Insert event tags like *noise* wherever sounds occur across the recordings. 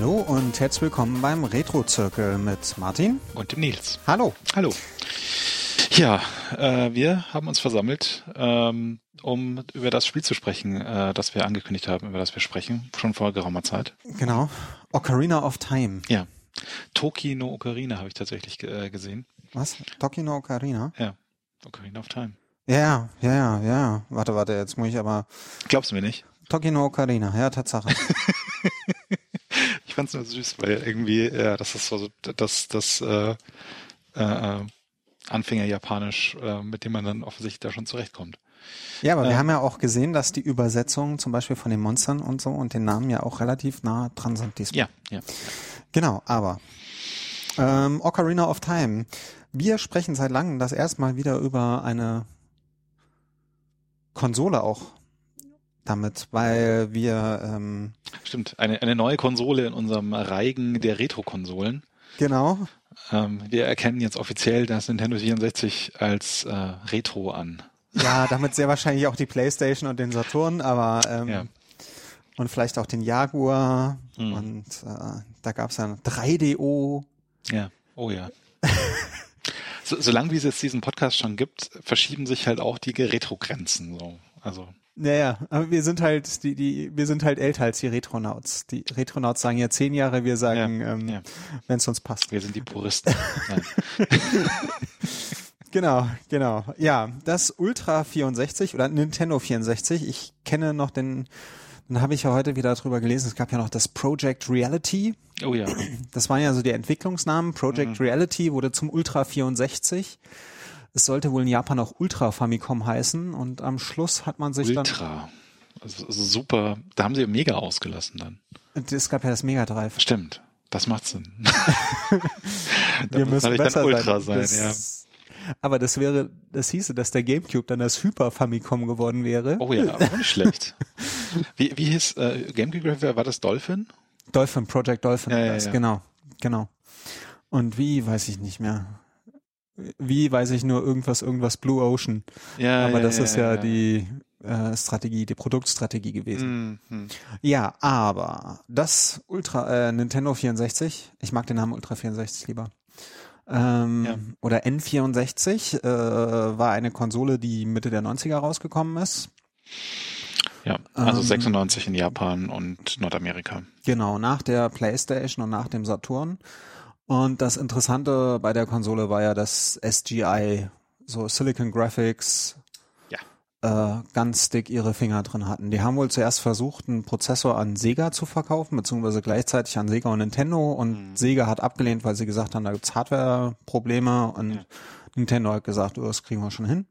Hallo und herzlich willkommen beim Retro-Zirkel mit Martin und dem Nils. Hallo. Hallo. Ja, äh, wir haben uns versammelt, ähm, um über das Spiel zu sprechen, äh, das wir angekündigt haben, über das wir sprechen, schon vor geraumer Zeit. Genau. Ocarina of Time. Ja. Toki no Ocarina habe ich tatsächlich äh, gesehen. Was? Toki no Ocarina? Ja. Ocarina of Time. Ja, ja, ja, ja. Warte, warte, jetzt muss ich aber. Glaubst du mir nicht? Toki no Ocarina, ja, Tatsache. *laughs* nur süß, weil irgendwie, ja, das ist so, das, das, äh, äh, Anfänger Japanisch, äh, mit dem man dann offensichtlich da schon zurechtkommt. Ja, aber äh, wir haben ja auch gesehen, dass die Übersetzungen zum Beispiel von den Monstern und so und den Namen ja auch relativ nah dran sind diesmal. Ja, ja. Genau, aber ähm, Ocarina of Time. Wir sprechen seit langem das erste Mal wieder über eine Konsole auch damit, weil wir ähm, stimmt eine eine neue Konsole in unserem Reigen der Retro-Konsolen. Genau. Ähm, wir erkennen jetzt offiziell das Nintendo 64 als äh, Retro an. Ja, damit sehr wahrscheinlich auch die PlayStation und den Saturn, aber ähm, ja. und vielleicht auch den Jaguar hm. und äh, da gab es ja 3DO. Ja, oh ja. *laughs* so, solange wie es jetzt diesen Podcast schon gibt, verschieben sich halt auch die Retro-Grenzen so. Also naja, aber wir sind halt die, die, wir sind halt älter als die Retronauts. Die Retronauts sagen ja zehn Jahre, wir sagen, ja, ähm, ja. wenn es uns passt. Wir sind die Puristen. *laughs* genau, genau. Ja, das Ultra 64 oder Nintendo 64. Ich kenne noch den, dann habe ich ja heute wieder drüber gelesen. Es gab ja noch das Project Reality. Oh ja. Das waren ja so die Entwicklungsnamen. Project mhm. Reality wurde zum Ultra 64. Es sollte wohl in Japan auch Ultra Famicom heißen und am Schluss hat man sich Ultra. dann. Ultra. Also, also super. Da haben sie Mega ausgelassen dann. Es gab ja das Mega Drive. Stimmt. Das macht Sinn. *laughs* Wir müssen besser Ultra sein, sein das, ja. Aber das wäre, das hieße, dass der Gamecube dann das Hyper Famicom geworden wäre. Oh ja, auch nicht schlecht. Wie, wie hieß äh, Gamecube? War das Dolphin? Dolphin, Project Dolphin. Ja, ja, ja. Genau, genau. Und wie, weiß ich nicht mehr wie weiß ich nur irgendwas, irgendwas Blue Ocean. Ja, Aber ja, das ja, ist ja, ja, die äh, Strategie, die Produktstrategie gewesen. Mhm. Ja, aber das Ultra äh, Nintendo 64, ich mag den Namen Ultra 64 lieber. Ähm, ja. Oder N64 äh, war eine Konsole, die Mitte der 90er rausgekommen ist. Ja, also ähm, 96 in Japan und Nordamerika. Genau, nach der PlayStation und nach dem Saturn. Und das Interessante bei der Konsole war ja, dass SGI, so Silicon Graphics, ja. äh, ganz dick ihre Finger drin hatten. Die haben wohl zuerst versucht, einen Prozessor an Sega zu verkaufen, beziehungsweise gleichzeitig an Sega und Nintendo. Und mhm. Sega hat abgelehnt, weil sie gesagt haben, da gibt's Hardware-Probleme. Und ja. Nintendo hat gesagt, oh, das kriegen wir schon hin.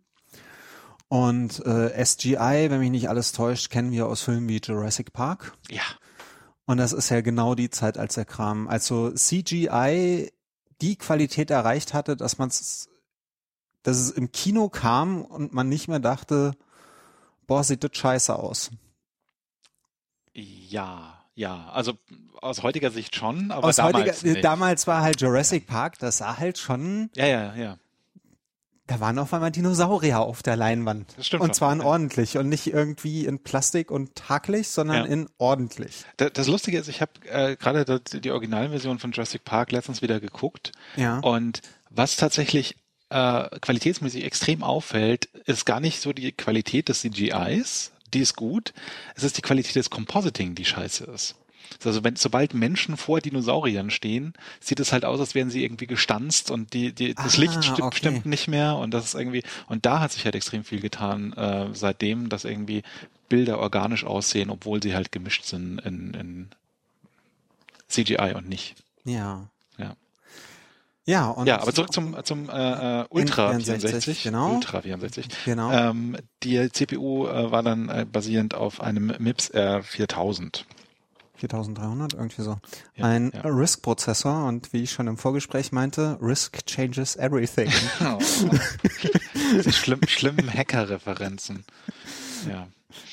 Und äh, SGI, wenn mich nicht alles täuscht, kennen wir aus Filmen wie Jurassic Park. Ja. Und das ist ja genau die Zeit, als der Kram, also CGI die Qualität erreicht hatte, dass man es, dass es im Kino kam und man nicht mehr dachte, boah, sieht das scheiße aus. Ja, ja, also aus heutiger Sicht schon, aber aus damals heutiger, Damals war halt Jurassic Park, das sah halt schon. Ja, ja, ja da waren auf einmal Dinosaurier auf der Leinwand. Das stimmt. Und zwar in ordentlich und nicht irgendwie in Plastik und hakelig, sondern ja. in ordentlich. Das, Lustige ist, ich habe äh, gerade die Originalversion von Jurassic Park letztens wieder geguckt. Ja. Und was tatsächlich äh, qualitätsmäßig extrem auffällt, ist gar nicht so die Qualität des CGIs, die ist gut. Es ist die Qualität des Compositing, die scheiße ist. Also wenn, sobald Menschen vor Dinosauriern stehen, sieht es halt aus, als wären sie irgendwie gestanzt und die, die, das ah, Licht stimmt, okay. stimmt nicht mehr und das ist irgendwie, und da hat sich halt extrem viel getan, äh, seitdem, dass irgendwie Bilder organisch aussehen, obwohl sie halt gemischt sind in, in CGI und nicht. Ja. Ja. Ja, und ja, aber zurück zum, zum äh, äh Ultra 64, genau. Ultra 64. Genau. Ähm, die CPU äh, war dann äh, basierend auf einem MIPS R4000. 4300, irgendwie so. Ja, ein ja. RISC-Prozessor und wie ich schon im Vorgespräch meinte, RISC changes everything. *laughs* oh. schlimm, schlimmen Hacker-Referenzen. Ja.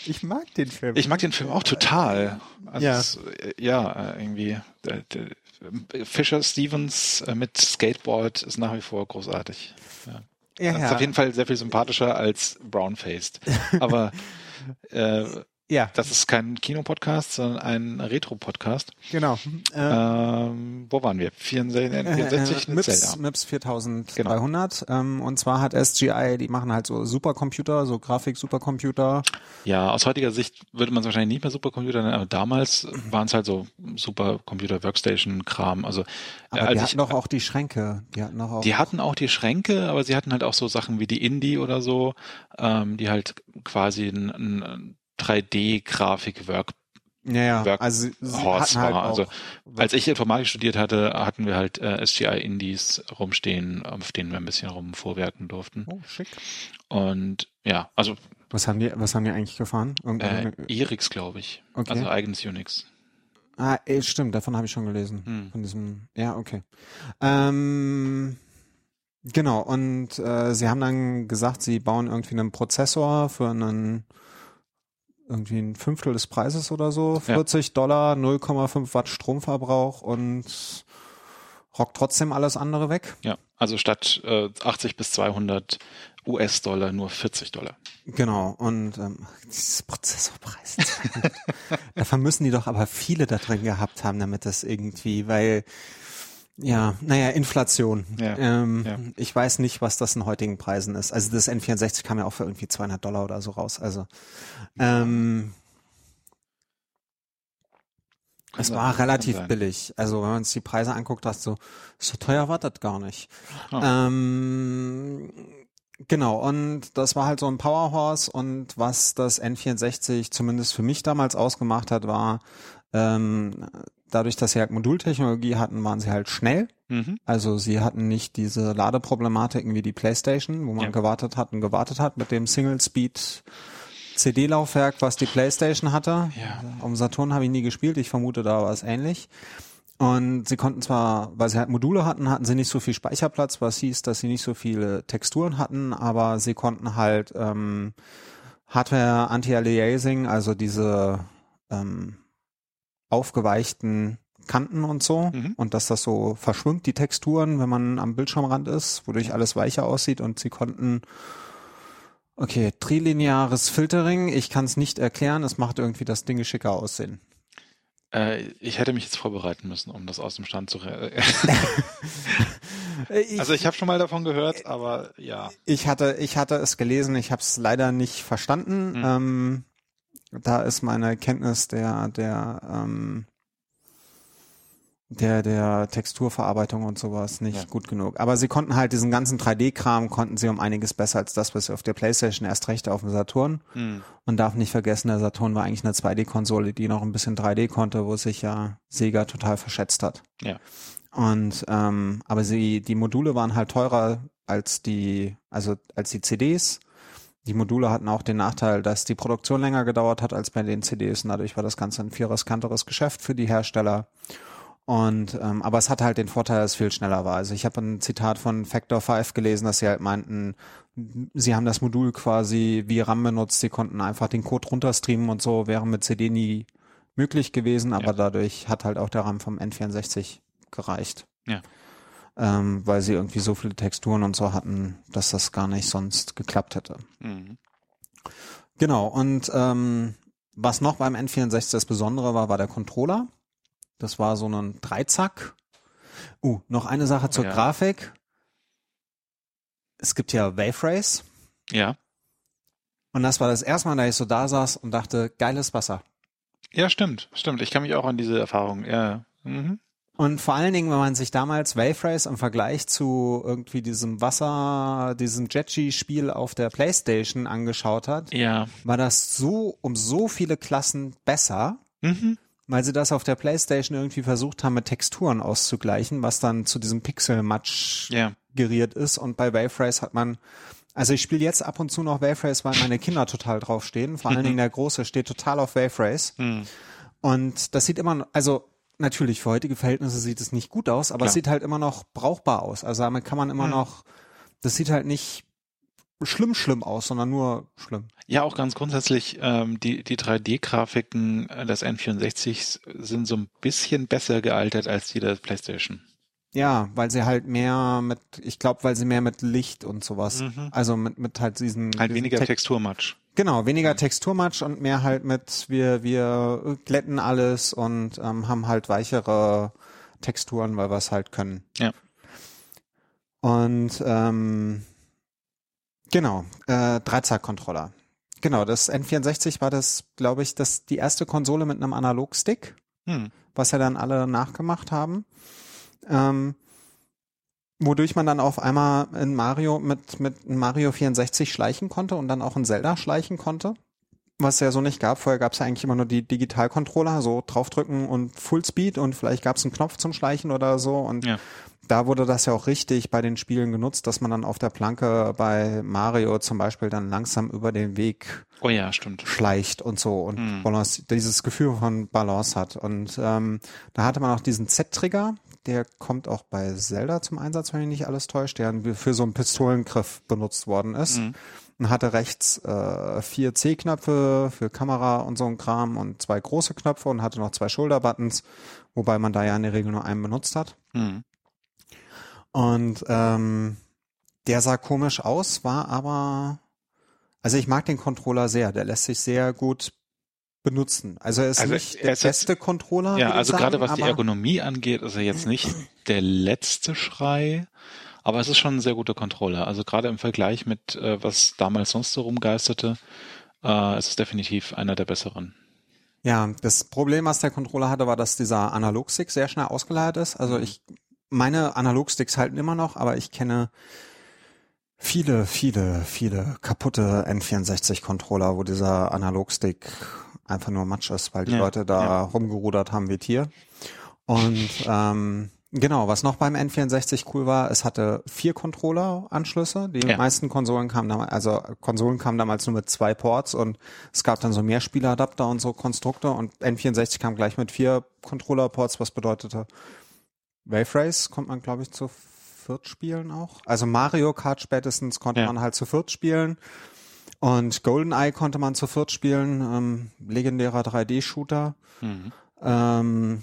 Ich mag den Film. Ich mag den Film auch total. Also ja. Es, ja, irgendwie. Der, der Fisher Stevens äh, mit Skateboard ist nach wie vor großartig. Ja. Ja, ist auf jeden Fall sehr viel sympathischer als Brownfaced. Aber *laughs* äh, Ja. Das ist kein Kinopodcast, sondern ein Retro-Podcast. Genau. Ähm, wo waren wir? 64, 64 äh, MIPS, MIPS 4300. Genau. Ähm, und zwar hat SGI, die machen halt so Supercomputer, so Grafik-Supercomputer. Ja, aus heutiger Sicht würde man es wahrscheinlich nicht mehr Supercomputer nennen, aber damals waren es halt so Supercomputer-Workstation-Kram. Also, aber als die ich, hatten doch auch die Schränke. Die hatten auch. die hatten auch die Schränke, aber sie hatten halt auch so Sachen wie die Indie oder so, ähm, die halt quasi ein, ein 3D-Grafik-Work ja, ja. Work also Horse halt war. auch, Also als ich Informatik studiert hatte, hatten wir halt äh, SGI-Indies rumstehen, auf denen wir ein bisschen rumvorwerken durften. Oh, schick. Und ja, also Was haben die, was haben die eigentlich gefahren? äh, Irgendeine- Irix, glaube ich. Okay. Also eigenes Unix. Ah, eh, stimmt, davon habe ich schon gelesen. Hm. Von diesem, ja, okay. Ähm, genau, und äh, sie haben dann gesagt, sie bauen irgendwie einen Prozessor für einen irgendwie ein Fünftel des Preises oder so, Ja. 40 Dollar, 0,5 Watt Stromverbrauch und rockt trotzdem alles andere weg. Ja, also statt äh, 80 bis 200 US-Dollar nur 40 Dollar. Genau, und ähm, dieses Prozessorpreis. *laughs* Davon müssen die doch aber viele da drin gehabt haben, damit das irgendwie, weil, ja, naja, Inflation. Ja, ähm, ja. Ich weiß nicht, was das in heutigen Preisen ist. Also das N64 kam ja auch für irgendwie 200 Dollar oder so raus. Also ähm, es war relativ billig. Also wenn man sich die Preise anguckt, dachte so, so teuer war das gar nicht. Oh. Ähm, genau, und das war halt so ein Powerhorse und was das N64 zumindest für mich damals ausgemacht hat, war, ähm, dadurch, dass sie halt Modultechnologie hatten, waren sie halt schnell. Mhm. Also sie hatten nicht diese Ladeproblematiken wie die Playstation, wo man Ja. gewartet hat und gewartet hat mit dem Single-Speed CD-Laufwerk, was die Playstation hatte. Ja. Am Saturn habe ich nie gespielt, ich vermute, da war es ähnlich. Und sie konnten zwar, weil sie halt Module hatten, hatten sie nicht so viel Speicherplatz, was hieß, dass sie nicht so viele Texturen hatten, aber sie konnten halt ähm, Hardware Anti-Aliasing, also diese ähm, aufgeweichten Kanten und so Mhm. und dass das so verschwimmt, die Texturen, wenn man am Bildschirmrand ist, wodurch alles weicher aussieht und sie konnten Okay, trilineares Filtering, ich kann es nicht erklären, es macht irgendwie das Ding schicker aussehen. Äh, ich hätte mich jetzt vorbereiten müssen, um das aus dem Stand zu. *laughs* *laughs* Also ich habe schon mal davon gehört, aber ja. ich hatte, ich hatte es gelesen, ich habe es leider nicht verstanden. Hm. Ähm, da ist meine Kenntnis der der ähm, der der Texturverarbeitung und sowas nicht Ja. gut genug. Aber sie konnten halt diesen ganzen 3D-Kram konnten sie um einiges besser als das, was sie auf der PlayStation erst recht auf dem Saturn. Hm. Man darf nicht vergessen, der Saturn war eigentlich eine 2D-Konsole, die noch ein bisschen 3D konnte, wo sich ja Sega total verschätzt hat. Ja. Und ähm, aber sie, die Module waren halt teurer als die, also als die CDs. Die Module hatten auch den Nachteil, dass die Produktion länger gedauert hat als bei den CDs und dadurch war das Ganze ein viel riskanteres Geschäft für die Hersteller. Und ähm, aber es hat halt den Vorteil, dass es viel schneller war. Also ich habe ein Zitat von Factor 5 gelesen, dass sie halt meinten, sie haben das Modul quasi wie RAM benutzt, sie konnten einfach den Code runterstreamen und so, wäre mit CD nie möglich gewesen, aber Ja. dadurch hat halt auch der RAM vom N64 gereicht. Ja. Ähm, weil sie irgendwie so viele Texturen und so hatten, dass das gar nicht sonst geklappt hätte. Hm. Genau, und ähm, was noch beim N64 das Besondere war, war der Controller. Das war so ein Dreizack. Uh, noch eine Sache zur Ja. Grafik. Es gibt ja Wave Race. Ja. Und das war das erste Mal, da ich so da saß und dachte, geiles Wasser. Ja, stimmt, stimmt. Ich kann mich auch an diese Erfahrung. Ja. Mhm. Und vor allen Dingen, wenn man sich damals Wave Race im Vergleich zu irgendwie diesem Wasser, diesem Jetski-Spiel auf der Playstation angeschaut hat, Ja. war das so um so viele Klassen besser, Mhm. weil sie das auf der Playstation irgendwie versucht haben, mit Texturen auszugleichen, was dann zu diesem Pixel-Match Ja. geriert ist. Und bei Wave Race hat man, also ich spiele jetzt ab und zu noch Wave Race, weil meine Kinder total draufstehen. Vor allen Dingen der Große steht total auf Wave Race. Hm. Und das sieht immer, also natürlich für heutige Verhältnisse sieht es nicht gut aus, aber Klar. es sieht halt immer noch brauchbar aus. Also damit kann man immer Hm. noch, das sieht halt nicht schlimm, schlimm aus, sondern nur schlimm. Ja, auch ganz grundsätzlich, ähm, die, die 3D-Grafiken des N64 sind so ein bisschen besser gealtert als die der PlayStation. Ja, weil sie halt mehr mit, ich glaube, weil sie mehr mit Licht und sowas, Mhm. also mit, mit halt diesen, Halt diesen weniger Text- Texturmatch. Genau, weniger Texturmatsch und mehr halt mit, wir, wir glätten alles und ähm, haben halt weichere Texturen, weil wir es halt können. Ja. Und ähm, genau, äh, Dreizack-Controller. Genau, das N64 war das, glaube ich, das die erste Konsole mit einem Analogstick, Hm. was ja dann alle nachgemacht haben. Ähm, wodurch man dann auf einmal in Mario mit, mit Mario 64 schleichen konnte und dann auch in Zelda schleichen konnte. Was ja so nicht gab. Vorher gab es ja eigentlich immer nur die Digital-Controller, so draufdrücken und Fullspeed und vielleicht gab es einen Knopf zum Schleichen oder so. Und Ja. da wurde das ja auch richtig bei den Spielen genutzt, dass man dann auf der Planke bei Mario zum Beispiel dann langsam über den Weg Oh ja, stimmt. schleicht und so und Mhm. Balance, dieses Gefühl von Balance hat. Und ähm, da hatte man auch diesen Z-Trigger, der kommt auch bei Zelda zum Einsatz, wenn mich nicht alles täuscht, der für so einen Pistolengriff benutzt worden ist. Mhm. Und hatte rechts äh, vier C-Knöpfe für Kamera und so ein Kram und zwei große Knöpfe und hatte noch zwei Shoulder-Buttons, wobei man da ja in der Regel nur einen benutzt hat. Mhm. Und ähm, der sah komisch aus, war aber, also ich mag den Controller sehr, der lässt sich sehr gut benutzen. Also er ist Also nicht er der ist jetzt- beste Controller. Ja, also gerade sagen, was die Ergonomie angeht, ist er jetzt nicht der letzte Schrei, aber es ist schon ein sehr guter Controller. Also gerade im Vergleich mit, äh, was damals sonst so rumgeisterte, äh, ist es definitiv einer der besseren. Ja, das Problem, was der Controller hatte, war, dass dieser Analogstick sehr schnell ausgeleiert ist. Mhm. Also ich, meine Analogsticks halten immer noch, aber ich kenne viele, viele, viele kaputte N64-Controller, wo dieser Analogstick einfach nur Matsch ist, weil die Ja, Leute da ja. rumgerudert haben wie Tier. Und ähm, genau, was noch beim N64 cool war, es hatte vier Controller-Anschlüsse. Die Ja. meisten Konsolen kamen damals, also Konsolen kamen damals nur mit zwei Ports und es gab dann so Mehrspieladapter und so Konstrukte und N64 kam gleich mit vier Controller-Ports, was bedeutete, Wave Race konnte man, glaube ich, zu viert spielen auch. Also Mario Kart spätestens konnte man halt zu viert spielen. Und GoldenEye konnte man zu viert spielen, ähm, legendärer 3D-Shooter. Mhm. Ähm,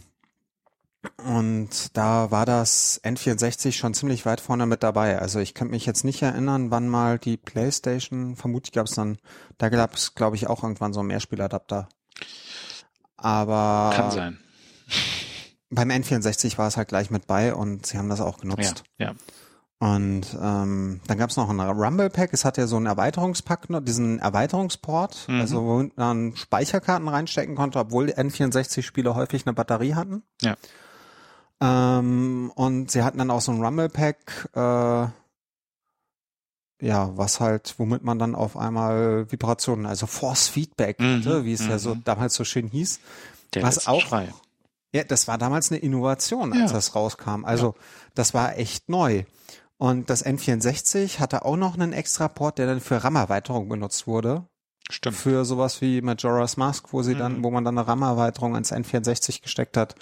und da war das N64 schon ziemlich weit vorne mit dabei. Also ich könnte mich jetzt nicht erinnern, wann mal die PlayStation, vermutlich gab es dann, da gab es, glaube ich, auch irgendwann so einen Mehrspieladapter. Aber Kann sein. beim N64 war es halt gleich mit bei und sie haben das auch Ja, genutzt. ja. Und ähm, dann gab es noch ein Rumble Pack. Es hat ja so einen Erweiterungspack, noch, diesen Erweiterungsport, Mhm. also wo man Speicherkarten reinstecken konnte, obwohl die N64-Spiele häufig eine Batterie hatten. Ja. Ähm, und sie hatten dann auch so ein Rumble Pack, äh, ja, was halt, womit man dann auf einmal Vibrationen, also Force Feedback Mhm, hatte, wie es ja so mhm. damals so schön hieß. Der Was auch- Schrei. Ja, das war damals eine Innovation, als Ja. das rauskam. Also das war echt neu. Und das N64 hatte auch noch einen extra Port, der dann für RAM-Erweiterung benutzt wurde. Stimmt. Für sowas wie Majora's Mask, wo sie dann, Mhm. wo man dann eine RAM-Erweiterung ans N64 gesteckt hat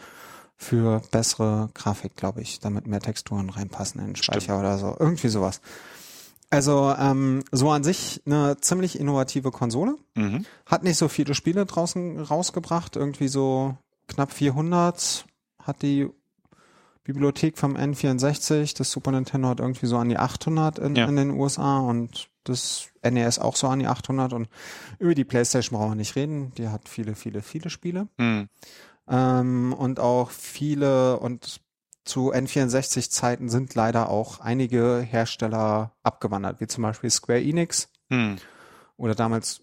für bessere Grafik, glaube ich, damit mehr Texturen reinpassen in den Speicher Stimmt. oder so. Irgendwie sowas. Also ähm, so an sich eine ziemlich innovative Konsole. Mhm. Hat nicht so viele Spiele draußen rausgebracht, irgendwie so knapp 400 hat die Bibliothek vom N64, das Super Nintendo hat irgendwie so an die 800 in, Ja. in den USA und das NES auch so an die 800 und über die Playstation brauchen wir nicht reden, die hat viele, viele, viele Spiele Mhm. ähm, und auch viele und zu N64-Zeiten sind leider auch einige Hersteller abgewandert, wie zum Beispiel Square Enix Mhm. oder damals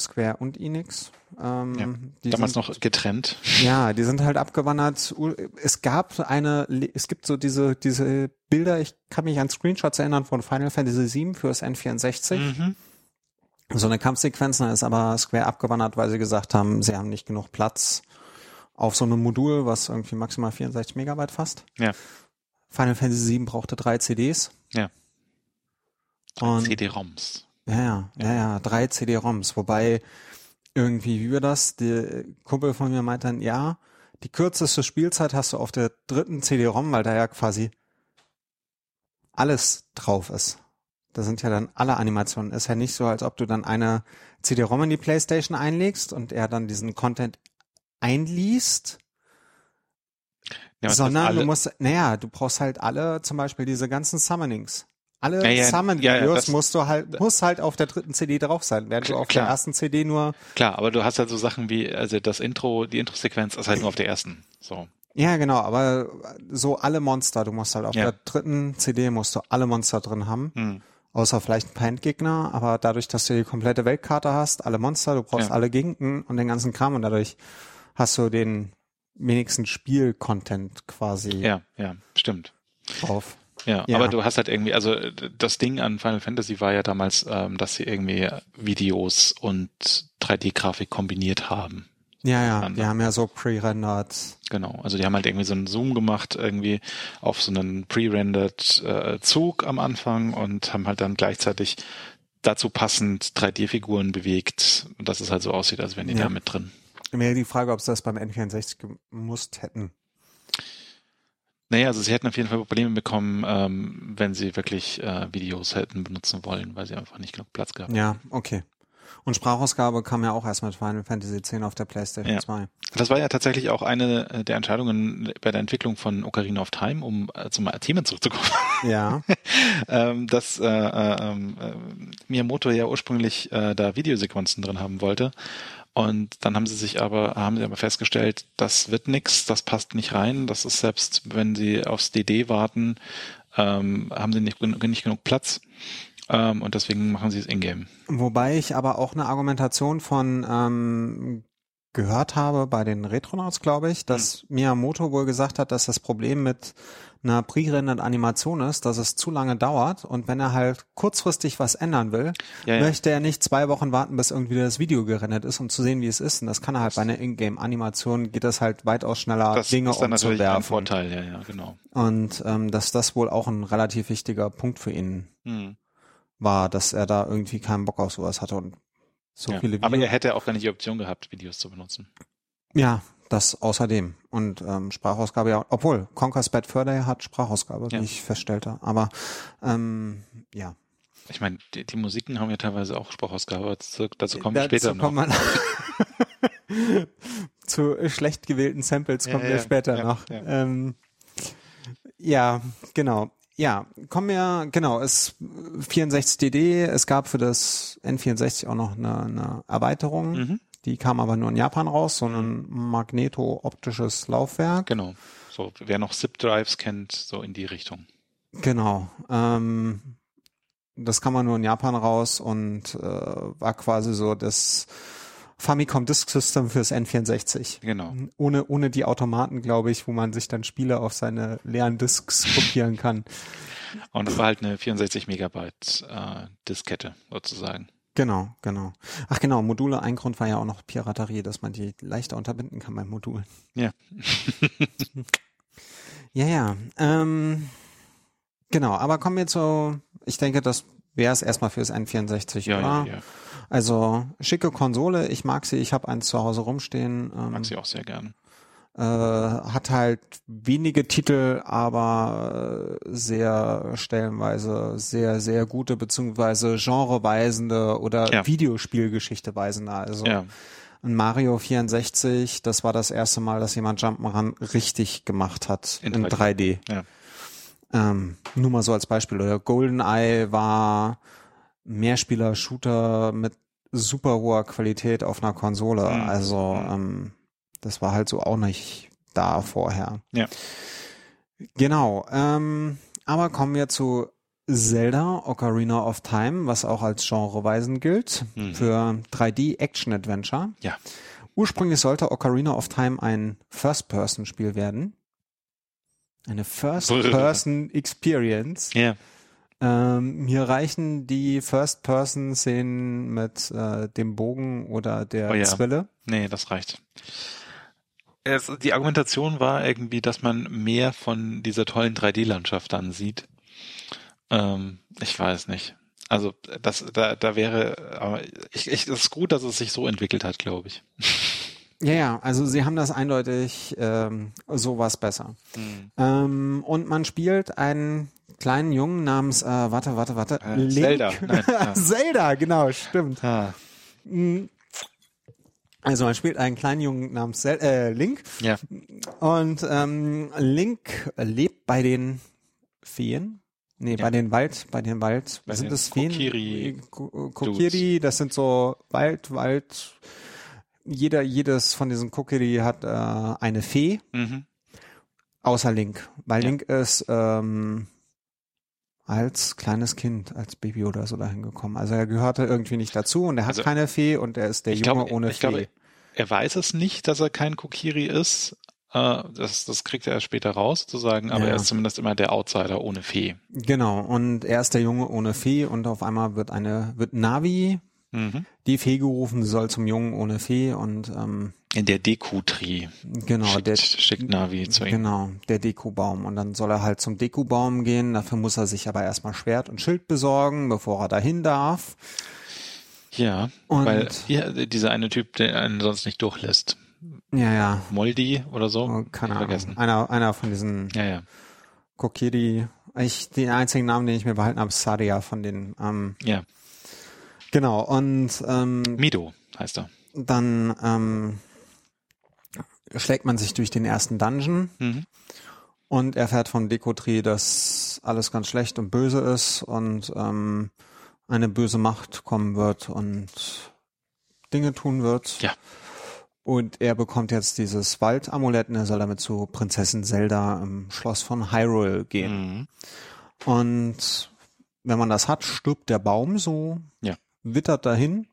Square und Enix. Ähm, Ja, Damals sind, noch getrennt. *laughs* Ja, die sind halt abgewandert. Es gab eine, es gibt so diese, diese Bilder, ich kann mich an Screenshots erinnern von Final Fantasy VII fürs N64. Mhm. So eine Kampfsequenz, da ist aber Square abgewandert, weil sie gesagt haben, sie haben nicht genug Platz auf so einem Modul, was irgendwie maximal 64 Megabyte fasst. Ja. Final Fantasy VII brauchte drei CDs. Ja. CD-ROMs. Ja, ja, ja, ja, drei CD-ROMs, wobei irgendwie, wie wir das, der Kumpel von mir meint dann, ja, die kürzeste Spielzeit hast du auf der dritten CD-ROM, weil da ja quasi alles drauf ist. Da sind ja dann alle Animationen. Ist ja nicht so, als ob du dann eine CD-ROM in die Playstation einlegst und er dann diesen Content einliest, Ja, sondern du musst, naja, du brauchst halt alle, zum Beispiel diese ganzen Summonings. Alle Ja, ja, Summon-Videos ja, ja, das- musst du halt, muss halt auf der dritten CD drauf sein, während du auf Klar. der ersten CD nur, Klar, aber du hast halt so Sachen wie, also das Intro, die Intro-Sequenz ist halt nur auf der ersten. So. ja genau, aber so alle Monster, du musst halt auf der dritten CD musst du alle Monster drin haben. Hm. Außer vielleicht ein paar Endgegner, aber dadurch, dass du die komplette Weltkarte hast, alle Monster, du brauchst alle Gegenden und den ganzen Kram und dadurch hast du den wenigsten Spiel-Content quasi Ja, ja, stimmt. drauf. Ja, Ja. aber du hast halt irgendwie, also das Ding an Final Fantasy war ja damals, ähm, dass sie irgendwie Videos und 3D-Grafik kombiniert haben. Ja, ja, die haben ja so pre-rendered. Genau, also die haben halt irgendwie so einen Zoom gemacht, irgendwie auf so einen pre-rendered äh, Zug am Anfang und haben halt dann gleichzeitig dazu passend 3D-Figuren bewegt, dass es halt so aussieht, als wären die Ja. da mit drin. Mir die Frage, ob sie das beim N64 gemusst hätten. Naja, also sie hätten auf jeden Fall Probleme bekommen, ähm, wenn sie wirklich äh, Videos hätten benutzen wollen, weil sie einfach nicht genug Platz gehabt haben. Ja, okay. Und Sprachausgabe kam ja auch erst mit Final Fantasy X auf der PlayStation Ja. 2. Das war ja tatsächlich auch eine äh, der Entscheidungen bei der Entwicklung von Ocarina of Time, um äh, zum Thema zurückzukommen. Ja, *laughs* ähm, dass äh, äh, ähm, äh, Miyamoto ja ursprünglich äh, da Videosequenzen drin haben wollte. Und dann haben sie sich aber, haben sie aber festgestellt, das wird nix, das passt nicht rein. Das ist selbst, wenn sie aufs DD warten, ähm, haben sie nicht, nicht genug Platz. Ähm, und deswegen machen sie es in-game. wobei ich aber auch eine Argumentation von ähm, gehört habe bei den Retronauts, glaube ich, dass Miyamoto wohl gesagt hat, dass das Problem mit einer pre-rendered Animation ist, dass es zu lange dauert und wenn er halt kurzfristig was ändern will, Ja, ja. möchte er nicht zwei Wochen warten, bis irgendwie das Video gerendert ist, um zu sehen, wie es ist. Und das kann er halt bei einer Ingame-Animation geht das halt weitaus schneller, Das Dinge ist dann natürlich ein umzuwerfen. Vorteil, ja, ja, genau. Und ähm, dass das wohl auch ein relativ wichtiger Punkt für ihn Hm. war, dass er da irgendwie keinen Bock auf sowas hatte und so Ja. viele Aber Videos. er hätte auch gar nicht die Option gehabt, Videos zu benutzen. Ja, das außerdem. Und ähm, Sprachausgabe ja, obwohl Conker's Bad Fur Day hat Sprachausgabe, Ja. wie ich feststellte. Aber ähm, ja. Ich meine, die, die Musiken haben ja teilweise auch Sprachausgabe, aber dazu, dazu kommen wir später noch. kommt *laughs* zu schlecht gewählten Samples Ja, kommen wir ja, später ja, noch. Ähm, ja, genau. Ja, kommen wir, genau, es 64DD, es gab für das N64 auch noch eine, eine Erweiterung, Mhm. die kam aber nur in Japan raus, so ein magneto-optisches Laufwerk. Genau. So, wer noch Zip-Drives kennt, so in die Richtung. Genau. Ähm, das kam man nur in Japan raus und äh, war quasi so das Famicom Disk System fürs N64. Genau. Ohne, ohne die Automaten, glaube ich, wo man sich dann Spiele auf seine leeren Disks *laughs* kopieren kann. Und das war halt eine 64 Megabyte äh, Diskette sozusagen. Genau, genau. Ach genau, Module, ein Grund war ja auch noch Piraterie, dass man die leichter unterbinden kann bei Modulen. Ja. *laughs* Ja, ja. Ähm, genau, aber kommen wir zu, ich denke, das wäre es erstmal fürs N64, Ja, oder? ja, ja. Also schicke Konsole, ich mag sie, ich habe eins zu Hause rumstehen. Ähm, Mag sie auch sehr gern. äh, hat halt wenige Titel, aber äh, sehr stellenweise sehr, sehr gute, beziehungsweise genreweisende oder Ja. Videospielgeschichte weisende. Also Ja. ein Mario 64, das war das erste Mal, dass jemand Jump'n'Run richtig gemacht hat In in 3D. Ja. Ähm, nur mal so als Beispiel. Oder GoldenEye war Mehrspieler-Shooter mit super hoher Qualität auf einer Konsole. Mhm. Also Mhm. ähm, das war halt so auch nicht da vorher. Ja. Genau. Ähm, aber kommen wir zu Zelda Ocarina of Time, was auch als genreweisen gilt, Mhm. für 3D Action Adventure. Ja. Ursprünglich sollte Ocarina of Time ein First-Person-Spiel werden. Eine *laughs* First-Person-Experience. Ja. Ähm, mir reichen die First-Person-Szenen mit äh, dem Bogen oder der Oh ja. Zwille. Nee, das reicht. Es, die Argumentation war irgendwie, dass man mehr von dieser tollen 3D-Landschaft dann sieht. Ähm, ich weiß nicht. Also das, da, da wäre, aber ich, ich, es ist gut, dass es sich so entwickelt hat, glaube ich. *laughs* Ja, ja, also sie haben das eindeutig ähm, sowas besser. Ähm, und man spielt einen kleinen Jungen namens, äh, warte, warte, warte, Äh, Link. Zelda. *laughs* Nein, ja. Zelda, genau, stimmt. Ah, Also man spielt einen kleinen Jungen namens Zel äh, Link ja. und ähm, Link lebt bei den Feen Nee, Ja. bei den Wald, bei den Wald, Bei sind den es Feen? Kokiri- Ko- Kokiri, das sind so Wald, Wald, jeder, jedes von diesen Kokiri hat äh, eine Fee, Mhm. außer Link. Weil Ja. Link ist ähm, als kleines Kind, als Baby oder so dahin gekommen. Also er gehörte irgendwie nicht dazu und er hat Also, keine Fee und er ist der Junge glaube, ohne ich Fee. glaube, er weiß es nicht, dass er kein Kokiri ist. Äh, das, das kriegt er später raus, sozusagen, aber Ja. er ist zumindest immer der Outsider ohne Fee. genau, und er ist der Junge ohne Fee und auf einmal wird eine, wird Navi, Mhm. die Fee gerufen, sie soll zum Jungen ohne Fee und ähm, In der Deku-Tree genau, schickt, der schickt Navi zu ihm. Genau, der Dekubaum. Und dann soll er halt zum Dekubaum gehen. Dafür muss er sich aber erstmal Schwert und Schild besorgen, bevor er dahin darf. Ja, Und- weil ja, dieser eine Typ, der einen sonst nicht durchlässt. Ja, ja. Moldi oder so? Oh, keine Ahnung. Vergessen. Einer, einer von diesen Ja, ja. Kokiri. Ich, den einzigen Namen, den ich mir behalten habe, ist Sadia von den. Ähm, Ja. Genau. Und ähm, Mido heißt er. dann ähm, schlägt man sich durch den ersten Dungeon Mhm. und erfährt vom Dekotri, dass alles ganz schlecht und böse ist und ähm, eine böse Macht kommen wird und Dinge tun wird. Ja. Und er bekommt jetzt dieses Waldamulett und er soll damit zu Prinzessin Zelda im Schloss von Hyrule gehen. Mhm. Und wenn man das hat, stirbt der Baum so, Ja. Wittert dahin.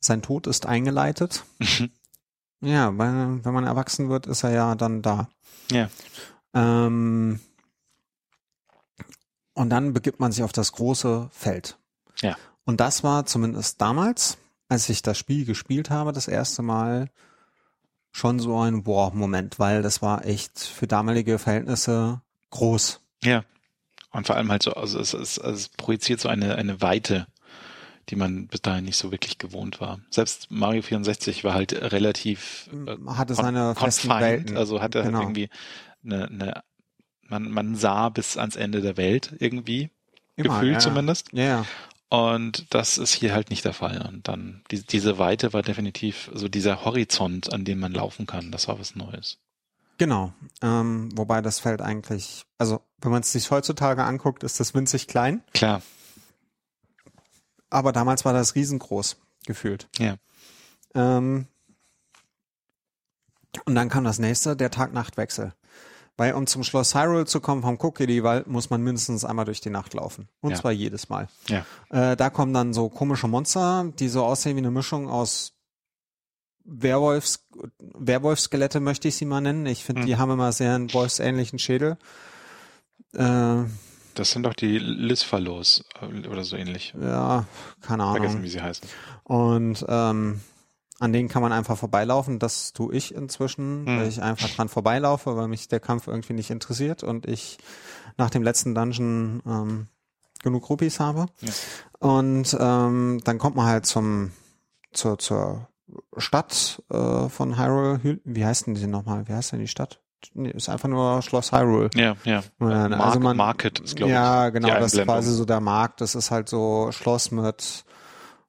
Sein Tod ist eingeleitet. Mhm. Ja, weil, wenn man erwachsen wird, ist er ja dann da. Ja. Ähm, und dann begibt man sich auf das große Feld. Ja. Und das war zumindest damals, als ich das Spiel gespielt habe, das erste Mal schon so ein Wow-Moment, weil das war echt für damalige Verhältnisse groß. Ja. Und vor allem halt so, also es, es, es projiziert so eine, eine Weite, die man bis dahin nicht so wirklich gewohnt war. Selbst Mario 64 war halt relativ äh, Hatte kon- seine festen Welten. also hatte Genau. halt irgendwie eine, eine man, man sah bis ans Ende der Welt irgendwie, Immer, gefühlt ja. zumindest. Ja, ja. Und das ist hier halt nicht der Fall. Und dann, die, diese Weite war definitiv so dieser Horizont, an dem man laufen kann. Das war was Neues. Genau. Ähm, wobei das Feld eigentlich, also wenn man es sich heutzutage anguckt, ist das winzig klein. Klar, Aber damals war das riesengroß gefühlt. ja. Ähm, und dann kam das nächste, der Tag-Nacht-Wechsel. Weil um zum Schloss Hyrule zu kommen vom Kokiri-Wald, muss man mindestens einmal durch die Nacht laufen. Und Ja. zwar jedes Mal. Ja. Äh, da kommen dann so komische Monster, die so aussehen wie eine Mischung aus Werwolfs, Werwolfskelette möchte ich sie mal nennen. Ich finde, Hm. die haben immer sehr einen wolfsähnlichen Schädel. Äh, Das sind doch die Lisfalos äh, oder so ähnlich. ja, keine Ahnung. Vergessen, wie sie heißen. Und ähm, an denen kann man einfach vorbeilaufen. Das tue ich inzwischen, Hm. weil ich einfach dran vorbeilaufe, weil mich der Kampf irgendwie nicht interessiert und ich nach dem letzten Dungeon ähm, genug Rupees habe. Ja. Und ähm, dann kommt man halt zum zur, zur Stadt äh, von Hyrule. Hy- Wie heißt denn die nochmal? Wie heißt denn die Stadt? Nee, ist einfach nur Schloss Hyrule. Ja, ja. Ja, Mark, also man- Market ist, glaube ich. Ja, genau, das ist quasi so der Markt. Das ist halt so Schloss mit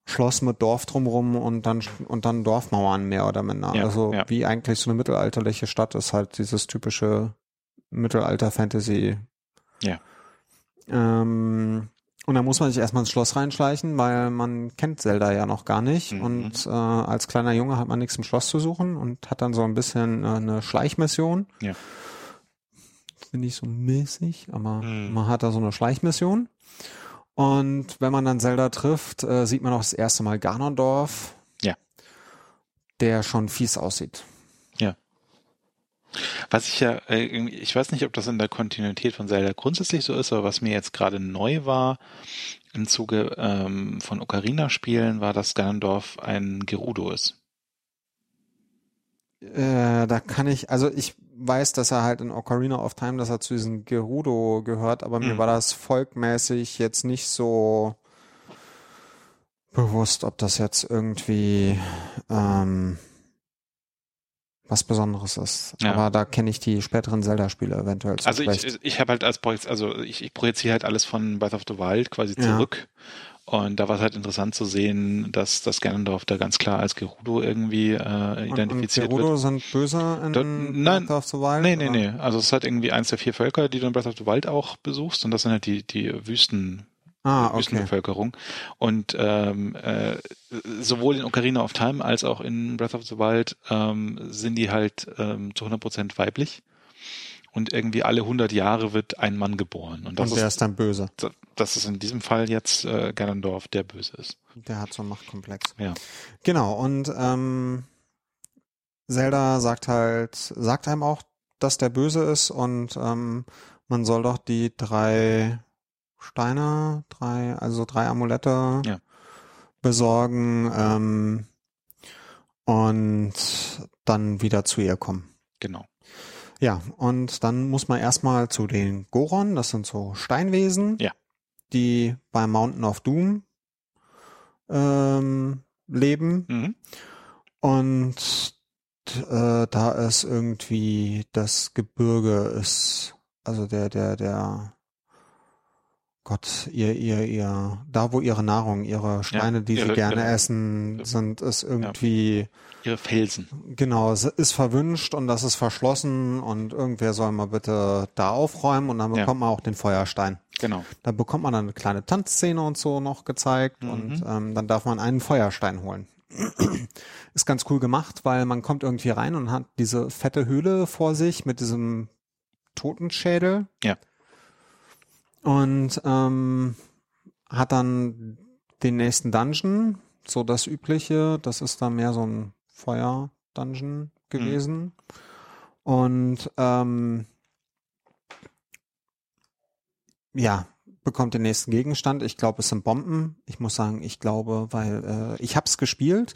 Schloss mit Dorf drumrum und dann und dann Dorfmauern mehr oder minder. Ja, also ja. wie eigentlich so eine mittelalterliche Stadt ist halt dieses typische Mittelalter-Fantasy. Ja. Ähm, und da muss man sich erstmal ins Schloss reinschleichen, weil man kennt Zelda ja noch gar nicht. Mhm. Und äh, als kleiner Junge hat man nichts im Schloss zu suchen und hat dann so ein bisschen äh, eine Schleichmission. Ja. Finde ich so mäßig, aber Mhm. man hat da so eine Schleichmission. Und wenn man dann Zelda trifft, äh, sieht man auch das erste Mal Ganondorf. Ja. Der schon fies aussieht. Was ich ja, äh, ich weiß nicht, ob das in der Kontinuität von Zelda grundsätzlich so ist, aber was mir jetzt gerade neu war im Zuge ähm, von Ocarina-Spielen, war, dass Ganondorf ein Gerudo ist. Äh, da kann ich, also ich weiß, dass er halt in Ocarina of Time, dass er zu diesem Gerudo gehört, aber mir Mhm. war das volkmäßig jetzt nicht so bewusst, ob das jetzt irgendwie ähm, was Besonderes ist. Ja. Aber da kenne ich die späteren Zelda-Spiele eventuell zu Also schlecht. ich, ich habe halt als Projekt, also ich, ich projiziere halt alles von Breath of the Wild quasi Ja. zurück. Und da war es halt interessant zu sehen, dass das Ganondorf da ganz klar als Gerudo irgendwie äh, und, und identifiziert Gerudo wird. sind böse in Dort- nein, Breath of the Wild? Nee, nee, oder? nee. Also es ist halt irgendwie eins der vier Völker, die du in Breath of the Wild auch besuchst. Und das sind halt die, die Wüsten, Ah, okay. Wüstenbevölkerung. Und ähm, äh, sowohl in Ocarina of Time als auch in Breath of the Wild ähm, sind die halt ähm, zu 100% weiblich. Und irgendwie alle 100 Jahre wird ein Mann geboren. Und das, Und der ist, ist dann böse. das ist in diesem Fall jetzt äh, Ganondorf, der böse ist. Der hat so einen Machtkomplex. Ja. Genau, und ähm, Zelda sagt halt, sagt einem auch, dass der böse ist und ähm, man soll doch die drei Steine, drei, also drei Amulette Ja. besorgen ähm, und dann wieder zu ihr kommen. Genau. Ja, und dann muss man erstmal zu den Goron, das sind so Steinwesen, Ja. die bei Mountain of Doom ähm, leben. Mhm. Und äh, da ist irgendwie das Gebirge ist, also der, der, der Gott, ihr, ihr, ihr, da wo ihre Nahrung, ihre Steine, die sie ihre- gerne ihre- essen, sind, ist irgendwie, Ihre Felsen. genau, es ist verwünscht und das ist verschlossen und irgendwer soll mal bitte da aufräumen und dann Ja. bekommt man auch den Feuerstein. Genau. Da bekommt man dann eine kleine Tanzszene und so noch gezeigt Mhm. und ähm, dann darf man einen Feuerstein holen. *clears throat* Ist ganz cool gemacht, weil man kommt irgendwie rein und hat diese fette Höhle vor sich mit diesem Totenschädel. Ja. Und ähm, hat dann den nächsten Dungeon, so das übliche. Das ist dann mehr so ein Feuer-Dungeon gewesen. Und ähm, ja, bekommt den nächsten Gegenstand. Ich glaube, es sind Bomben. Ich muss sagen, ich glaube, weil äh, ich hab's gespielt.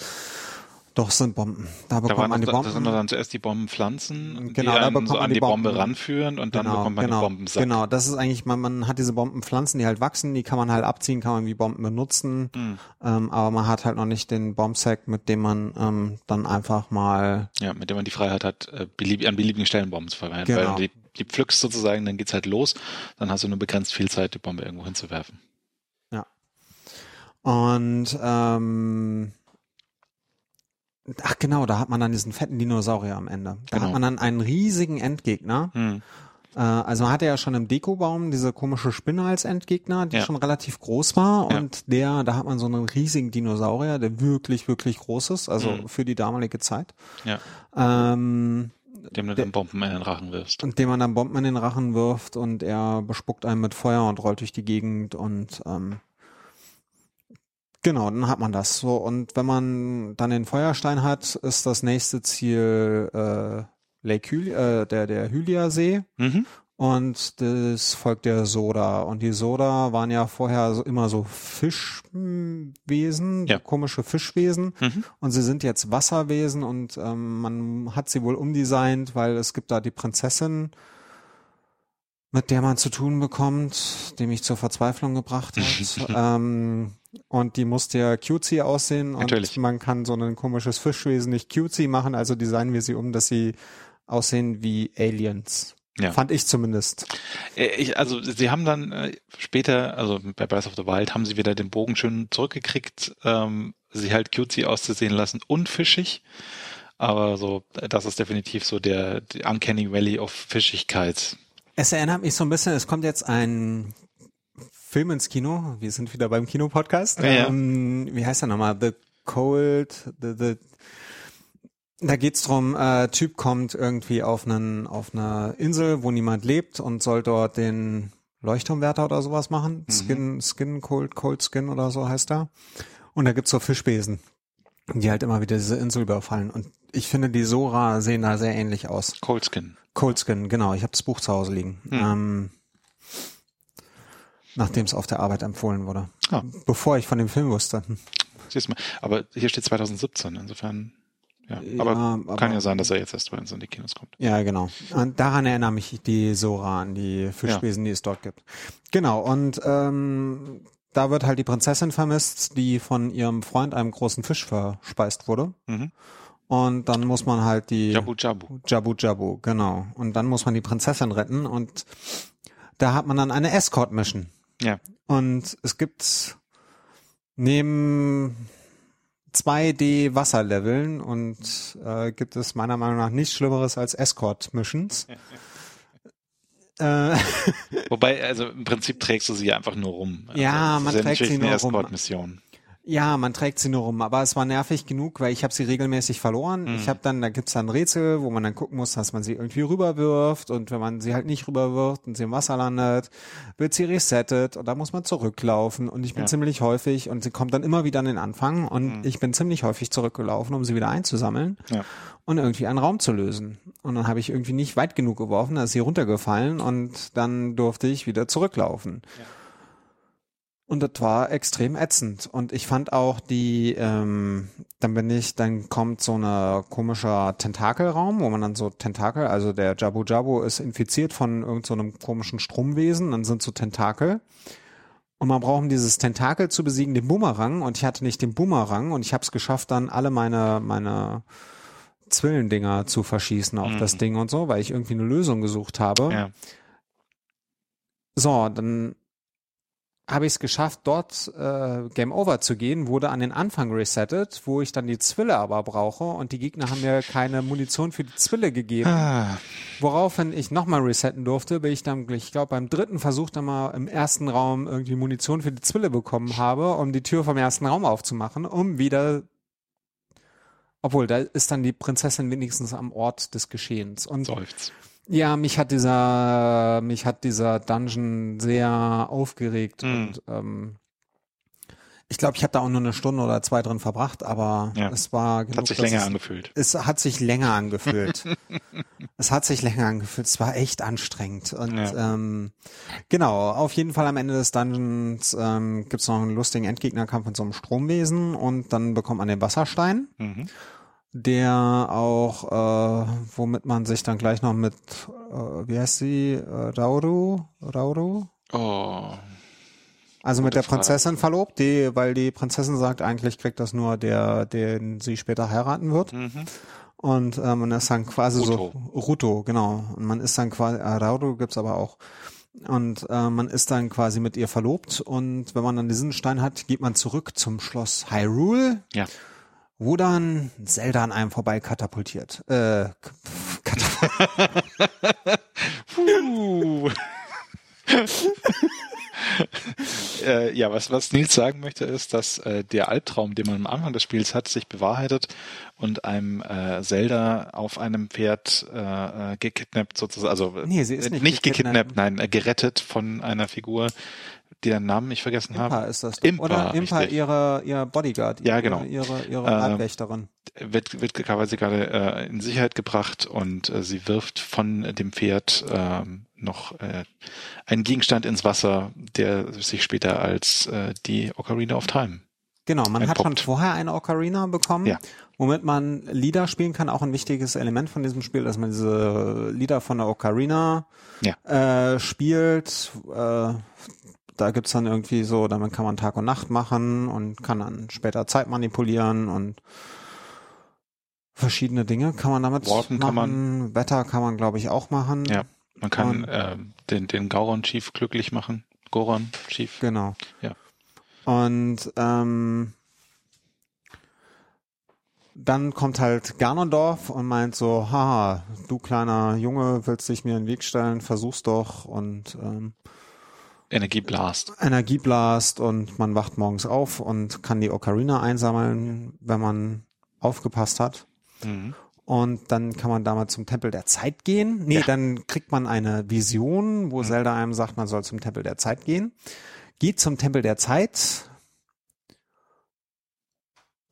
Doch, es sind Bomben. Da Da, bekommt waren man die das, das sind Bomben. dann zuerst die Bombenpflanzen, Genau, die da bekommt so man an die die Bombe Bomben. ranführen und dann genau, bekommt man genau, den Bombensack. Genau, das ist eigentlich, man, man hat diese Bombenpflanzen, die halt wachsen, die kann man halt abziehen, kann man wie Bomben benutzen, Mhm. ähm, aber man hat halt noch nicht den Bombsack, mit dem man ähm, dann einfach mal Ja, mit dem man die Freiheit hat, äh, belieb an beliebigen Stellen Bomben zu verwenden. Genau. Weil die, die pflückst sozusagen, dann geht's halt los, dann hast du nur begrenzt viel Zeit, die Bombe irgendwo hinzuwerfen. Und ähm, ach genau, da hat man dann diesen fetten Dinosaurier am Ende. Da Genau. hat man dann einen riesigen Endgegner. Hm. Äh, also man hatte ja schon im Dekobaum diese komische Spinne als Endgegner, die Ja. schon relativ groß war. Ja. Und der, da hat man so einen riesigen Dinosaurier, der wirklich, wirklich groß ist, also Mhm. für die damalige Zeit. Ja, Ähm, dem du dann Bomben in den Rachen wirfst. und dem man dann Bomben in den Rachen wirft und er bespuckt einen mit Feuer und rollt durch die Gegend und ähm, genau, dann hat man das so. Und wenn man dann den Feuerstein hat, ist das nächste Ziel äh, Lake Hylia, äh, der, der Hylia-See Mhm. und das folgt der Soda. Und die Soda waren ja vorher so, immer so Fischwesen, Ja. komische Fischwesen. Mhm. Und sie sind jetzt Wasserwesen und ähm, man hat sie wohl umdesignt, weil es gibt da die Prinzessin, mit der man zu tun bekommt, die mich zur Verzweiflung gebracht hat. *laughs* ähm, und die musste ja cutesy aussehen und Natürlich. man kann so ein komisches Fischwesen nicht cutesy machen, also designen wir sie um, dass sie aussehen wie Aliens. Ja. Fand ich zumindest. Äh, Ich, also sie haben dann äh, später, also bei Breath of the Wild, haben sie wieder den Bogen schön zurückgekriegt, ähm, sie halt cutesy auszusehen lassen und fischig. Aber so, das ist definitiv so der, Uncanny Valley of Fischigkeit. Es erinnert mich so ein bisschen, es kommt jetzt ein Film ins Kino. Wir sind wieder beim Kinopodcast. Ja, ja. Ähm, wie heißt der nochmal? The Cold, the, the da geht's drum, äh, Typ kommt irgendwie auf einen auf einer Insel, wo niemand lebt und soll dort den Leuchtturmwärter oder sowas machen. Skin, Skin, Cold, Cold Skin oder so heißt er. Und da gibt's so Fischbesen, die halt immer wieder diese Insel überfallen. Und ich finde, die Sora sehen da sehr ähnlich aus. Coldskin. Coldskin, genau. Ich habe das Buch zu Hause liegen. Hm. Ähm, Nachdem es auf der Arbeit empfohlen wurde. Ah. Bevor ich von dem Film wusste. Hm. Siehst du mal. Aber hier steht 2017, insofern. Ja, aber Ja, kann aber- ja sein, dass er jetzt erst bei uns in die Kinos kommt. Ja, genau. Und daran erinnere mich die Sora an die Fischwesen, die es dort gibt. Genau, und ähm, da wird halt die Prinzessin vermisst, die von ihrem Freund, einem großen Fisch, verspeist wurde. Mhm. Und dann muss man halt die Jabu Jabu. Jabu Jabu, genau. Und dann muss man die Prinzessin retten und da hat man dann eine Escort-Mission. Ja. Und es gibt neben 2D-Wasserleveln und äh, gibt es meiner Meinung nach nichts Schlimmeres als Escort-Missions. äh, *laughs* Wobei, also im Prinzip trägst du sie einfach nur rum. Also Ja, das man trägt sie nur rum. Escort-Mission. Ja, man trägt sie nur rum, aber es war nervig genug, weil ich habe sie regelmäßig verloren. Mhm. Ich habe dann, da gibt's dann Rätsel, wo man dann gucken muss, dass man sie irgendwie rüberwirft und wenn man sie halt nicht rüberwirft und sie im Wasser landet, wird sie resettet und da muss man zurücklaufen und ich bin Ja. ziemlich häufig und sie kommt dann immer wieder an den Anfang und Mhm. ich bin ziemlich häufig zurückgelaufen, um sie wieder einzusammeln Ja. und irgendwie einen Raum zu lösen. Und dann habe ich irgendwie nicht weit genug geworfen, da ist sie runtergefallen und dann durfte ich wieder zurücklaufen. Und das war extrem ätzend. Und ich fand auch die, ähm, dann bin ich, dann kommt so ein komischer Tentakelraum, wo man dann so Tentakel, also der Jabu Jabu ist infiziert von irgendeinem so komischen Stromwesen, dann sind so Tentakel. Und man braucht, um dieses Tentakel zu besiegen, den Bumerang. Und ich hatte nicht den Bumerang und ich habe es geschafft, dann alle meine, meine Zwillendinger zu verschießen auf Mhm. das Ding und so, weil ich irgendwie eine Lösung gesucht habe. Ja. So, dann habe ich es geschafft, dort äh, Game Over zu gehen, wurde an den Anfang resettet, wo ich dann die Zwille aber brauche und die Gegner haben mir keine Munition für die Zwille gegeben. Ah, Woraufhin ich nochmal resetten durfte, bin ich dann, ich glaube, beim dritten Versuch dann mal im ersten Raum irgendwie Munition für die Zwille bekommen habe, um die Tür vom ersten Raum aufzumachen, um wieder obwohl, da ist dann die Prinzessin wenigstens am Ort des Geschehens. Und seufzt. Ja, mich hat dieser, mich hat dieser Dungeon sehr aufgeregt Mhm. und ähm, ich glaube, ich habe da auch nur eine Stunde oder zwei drin verbracht, aber Ja. es war genug. Hat sich länger es, angefühlt. es hat sich länger angefühlt. *laughs* es hat sich länger angefühlt. Es war echt anstrengend. Und Ja. ähm, genau, auf jeden Fall am Ende des Dungeons ähm, gibt's noch einen lustigen Endgegnerkampf mit so einem Stromwesen und dann bekommt man den Wasserstein Mhm. Der auch, äh, womit man sich dann gleich noch mit, äh, wie heißt sie, äh, Rauru, Rauru? Oh, Also mit der Frage. Prinzessin verlobt, die, weil die Prinzessin sagt, eigentlich kriegt das nur der, den sie später heiraten wird. mhm. Und äh, man ist dann quasi Ruto. so, Ruto, genau. Und man ist dann quasi, äh, Rauru gibt's aber auch. Und äh, man ist dann quasi mit ihr verlobt und wenn man dann diesen Stein hat, geht man zurück zum Schloss Hyrule ja. Wo dann Zelda an einem vorbei katapultiert. Äh, k- katapult. *laughs* Puh. *laughs* äh, ja, was, was Nils sagen möchte, ist, dass äh, der Albtraum, den man am Anfang des Spiels hat, sich bewahrheitet und einem äh, Zelda auf einem Pferd äh, äh, gekidnappt sozusagen, also äh, Nee, sie ist nicht nicht gekidnappt. gekidnappt, nein, äh, gerettet von einer Figur, deren Namen ich vergessen Impa habe. ist das. Impa, Oder Impa, richtig. ihre, ihr Bodyguard. Ja, ihre, genau. Ihre, ihre Ähm, Leibwächterin. wird, wird quasi gerade äh, in Sicherheit gebracht und äh, sie wirft von dem Pferd ähm, noch äh, einen Gegenstand ins Wasser, der sich später als äh, die Ocarina of Time. Genau, man hat schon vorher eine Ocarina bekommen, Ja. womit man Lieder spielen kann. Auch ein wichtiges Element von diesem Spiel, dass man diese Lieder von der Ocarina Ja. äh, spielt. Äh, da gibt's dann irgendwie so, damit kann man Tag und Nacht machen und kann dann später Zeit manipulieren und verschiedene Dinge kann man damit Warpen machen. kann Wetter kann man, glaube ich, auch machen. Ja. Man kann Und- äh, den, den Gauron Chief glücklich machen. Goron Chief. Genau. Ja. Und ähm, dann kommt halt Ganondorf und meint so, haha, du kleiner Junge, willst dich mir in den Weg stellen, versuch's doch und ähm, Energieblast. Energieblast und man wacht morgens auf und kann die Ocarina einsammeln, wenn man aufgepasst hat. Mhm. Und dann kann man damals zum Tempel der Zeit gehen. Nee, Ja. dann kriegt man eine Vision, wo Mhm. Zelda einem sagt, man soll zum Tempel der Zeit gehen. Geht zum Tempel der Zeit.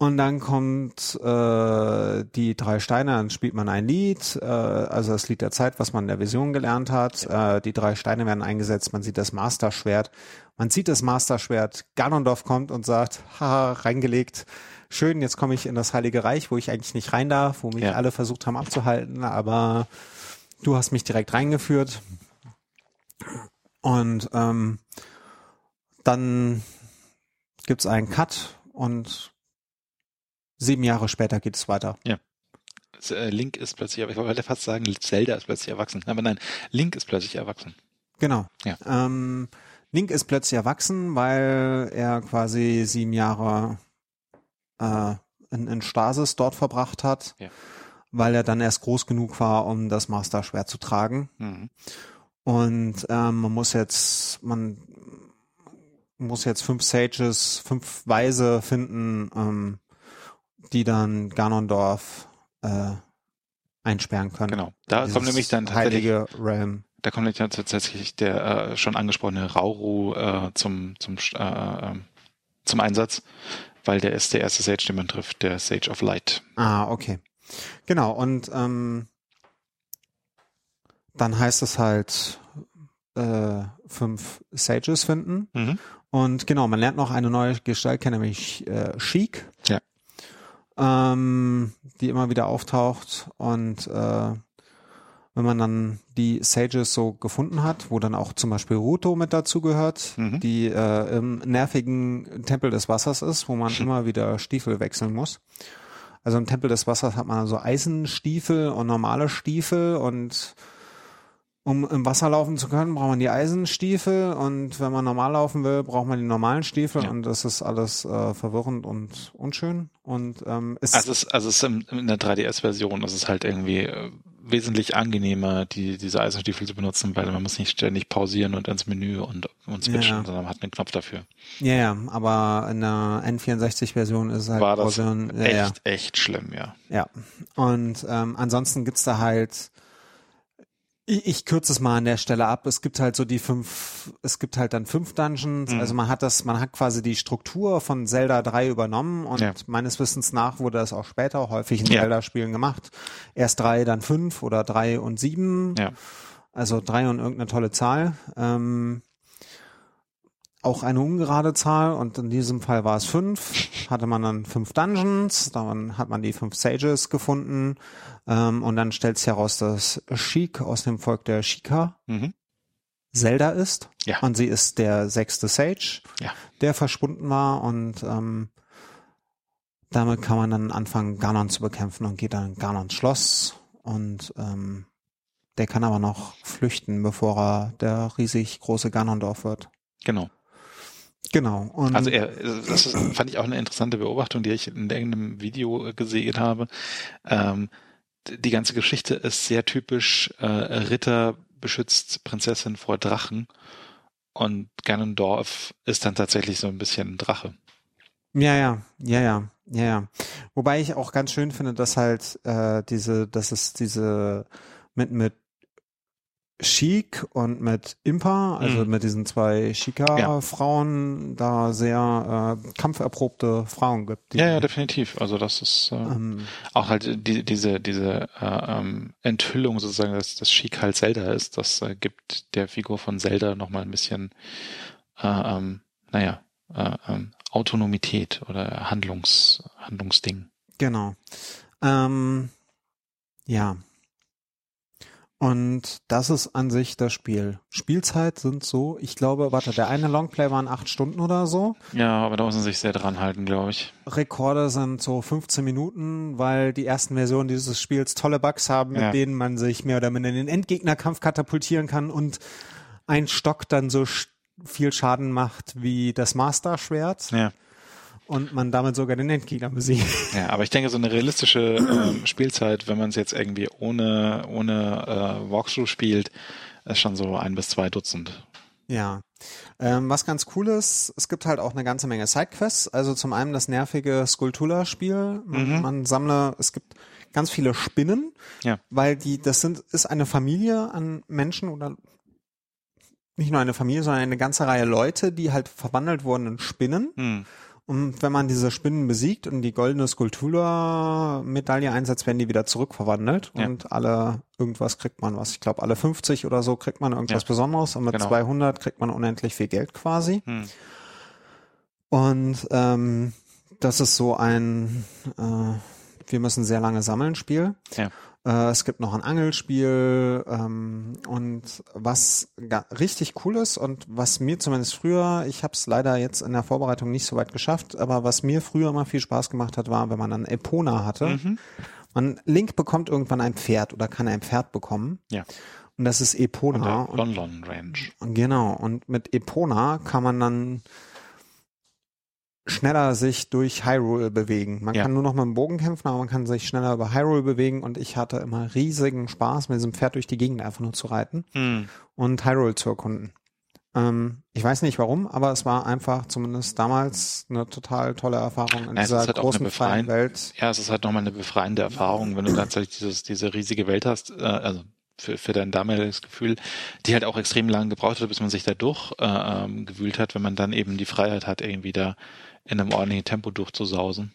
Und dann kommt äh, die drei Steine, dann spielt man ein Lied, äh, also das Lied der Zeit, was man in der Vision gelernt hat. Äh, die drei Steine werden eingesetzt, man sieht das Masterschwert. Man sieht das Masterschwert, Ganondorf kommt und sagt, haha, reingelegt, schön, jetzt komme ich in das Heilige Reich, wo ich eigentlich nicht rein darf, wo mich Ja. alle versucht haben abzuhalten, aber du hast mich direkt reingeführt. Und ähm, dann gibt's einen Cut und sieben Jahre später geht es weiter. Ja. äh, Link ist plötzlich, ich wollte fast sagen, Zelda ist plötzlich erwachsen. Aber nein, Link ist plötzlich erwachsen. Genau. Ja. Ähm, Link ist plötzlich erwachsen, weil er quasi sieben Jahre äh, in, in Stasis dort verbracht hat, Ja. weil er dann erst groß genug war, um das Master Schwert zu tragen. Mhm. Und ähm, man muss jetzt, man muss jetzt fünf Sages, fünf Weise finden, ähm, die dann Ganondorf äh, einsperren können. Genau. Da Dieses kommt nämlich dann tatsächlich, heilige Realm. da kommt nämlich dann tatsächlich der äh, schon angesprochene Rauru äh, zum zum äh, äh, zum Einsatz, weil der ist der erste Sage, den man trifft, der Sage of Light. Ah, okay. Genau, und ähm, dann heißt es halt äh, fünf Sages finden. Mhm. Und genau, man lernt noch eine neue Gestalt kennen, nämlich äh, Sheik. Ja. Ähm, die immer wieder auftaucht. Und äh, wenn man dann die Sages so gefunden hat, wo dann auch zum Beispiel Ruto mit dazu gehört, Mhm. die äh, im nervigen Tempel des Wassers ist, wo man immer wieder Stiefel wechseln muss. Also im Tempel des Wassers hat man so Eisenstiefel und normale Stiefel und um im Wasser laufen zu können, braucht man die Eisenstiefel und wenn man normal laufen will, braucht man die normalen Stiefel Ja. und das ist alles äh, verwirrend und unschön und ähm, ist Also es, also es ist in der 3DS-Version ist es halt irgendwie äh, wesentlich angenehmer, die, diese Eisenstiefel zu benutzen, weil man muss nicht ständig pausieren und ins Menü und, und switchen, Ja. sondern man hat einen Knopf dafür. ja, ja, aber in der N64-Version ist es halt War das ja, echt, ja. echt schlimm, ja. Ja. Und ähm, ansonsten gibt's da halt, ich, ich kürze es mal an der Stelle ab. Es gibt halt so die fünf, es gibt halt dann fünf Dungeons. Mhm. Also man hat das, man hat quasi die Struktur von Zelda 3 übernommen und Ja. meines Wissens nach wurde das auch später häufig in Ja. Zelda-Spielen gemacht. Erst drei, dann fünf oder drei und sieben. Ja. Also drei und irgendeine tolle Zahl. Ähm, auch eine ungerade Zahl und in diesem Fall war es fünf. Hatte man dann fünf Dungeons, dann hat man die fünf Sages gefunden ähm, und dann stellt sich heraus, dass Sheik aus dem Volk der Shika Mhm. Zelda ist Ja. und sie ist der sechste Sage, Ja. der verschwunden war und ähm, damit kann man dann anfangen, Ganon zu bekämpfen und geht dann in Ganons Schloss und ähm, der kann aber noch flüchten, bevor er der riesig große Ganondorf wird. Genau. Genau. Und Also er, das ist, fand ich auch eine interessante Beobachtung, die ich in irgendeinem Video äh, gesehen habe. Ähm, die ganze Geschichte ist sehr typisch äh, Ritter beschützt Prinzessin vor Drachen und Ganondorf ist dann tatsächlich so ein bisschen ein Drache. Ja, ja, ja, ja, ja, ja. Wobei ich auch ganz schön finde, dass halt äh, diese, dass es diese mit mit Chic und mit Impa, also Mhm. mit diesen zwei Ja. Chica-Frauen, da sehr äh, kampferprobte Frauen gibt. Ja, ja, definitiv. Also das ist äh, ähm, auch halt die, diese diese äh, ähm, Enthüllung sozusagen, dass das Chic halt Zelda ist, das äh, gibt der Figur von Zelda nochmal ein bisschen, äh, ähm, naja, äh, ähm, Autonomität oder Handlungs Handlungsding. Genau. Ähm, ja. Und das ist an sich das Spiel. Spielzeit sind so, ich glaube, warte, der eine Longplay waren acht Stunden oder so. Ja, aber da muss man sich sehr dran halten, glaube ich. Rekorde sind so 15 Minuten, weil die ersten Versionen dieses Spiels tolle Bugs haben, mit Ja. denen man sich mehr oder minder in den Endgegnerkampf katapultieren kann und ein Stock dann so viel Schaden macht wie das Master-Schwert Ja. Und man damit sogar den Endgegner besiegt. *laughs* Ja, aber ich denke, so eine realistische ähm, *clears throat* Spielzeit, wenn man es jetzt irgendwie ohne, ohne äh, Walkthrough spielt, ist schon so ein bis zwei Dutzend. Ja. Ähm, was ganz cool ist, es gibt halt auch eine ganze Menge Sidequests. Also zum einen das nervige Skulltula-Spiel. Man, Mhm. man sammle, es gibt ganz viele Spinnen, Ja. weil die, das sind, ist eine Familie an Menschen oder nicht nur eine Familie, sondern eine ganze Reihe Leute, die halt verwandelt wurden in Spinnen. Hm. Und wenn man diese Spinnen besiegt und die goldene Skulltula-Medaille einsetzt, werden die wieder zurückverwandelt. Ja. Und alle, irgendwas kriegt man was. Ich glaube, alle 50 oder so kriegt man irgendwas Ja. Besonderes. Und mit Genau. 200 kriegt man unendlich viel Geld quasi. Hm. Und ähm, das ist so ein äh, wir müssen sehr lange sammeln Spiel. Ja. Äh, es gibt noch ein Angelspiel ähm, und was richtig cool ist und was mir zumindest früher, ich habe es leider jetzt in der Vorbereitung nicht so weit geschafft, aber was mir früher immer viel Spaß gemacht hat, war, wenn man dann Epona hatte, Mhm. Man, Link bekommt irgendwann ein Pferd oder kann ein Pferd bekommen. Ja. Und das ist Epona. Und Lon Ranch. Genau. Und mit Epona kann man dann schneller sich durch Hyrule bewegen. Man Ja. kann nur noch mit dem Bogen kämpfen, aber man kann sich schneller über Hyrule bewegen und ich hatte immer riesigen Spaß, mit diesem Pferd durch die Gegend einfach nur zu reiten Hm. und Hyrule zu erkunden. Ähm, ich weiß nicht warum, aber es war einfach zumindest damals eine total tolle Erfahrung in Ja, es dieser halt großen freien befreien- Welt. Ja, es ist halt nochmal eine befreiende Erfahrung, wenn du *clears throat* tatsächlich dieses, diese riesige Welt hast, äh, also für, für dein damaliges Gefühl, die halt auch extrem lange gebraucht hat, bis man sich da durch äh, ähm, hat, wenn man dann eben die Freiheit hat, irgendwie da in einem ordentlichen Tempo durchzusausen.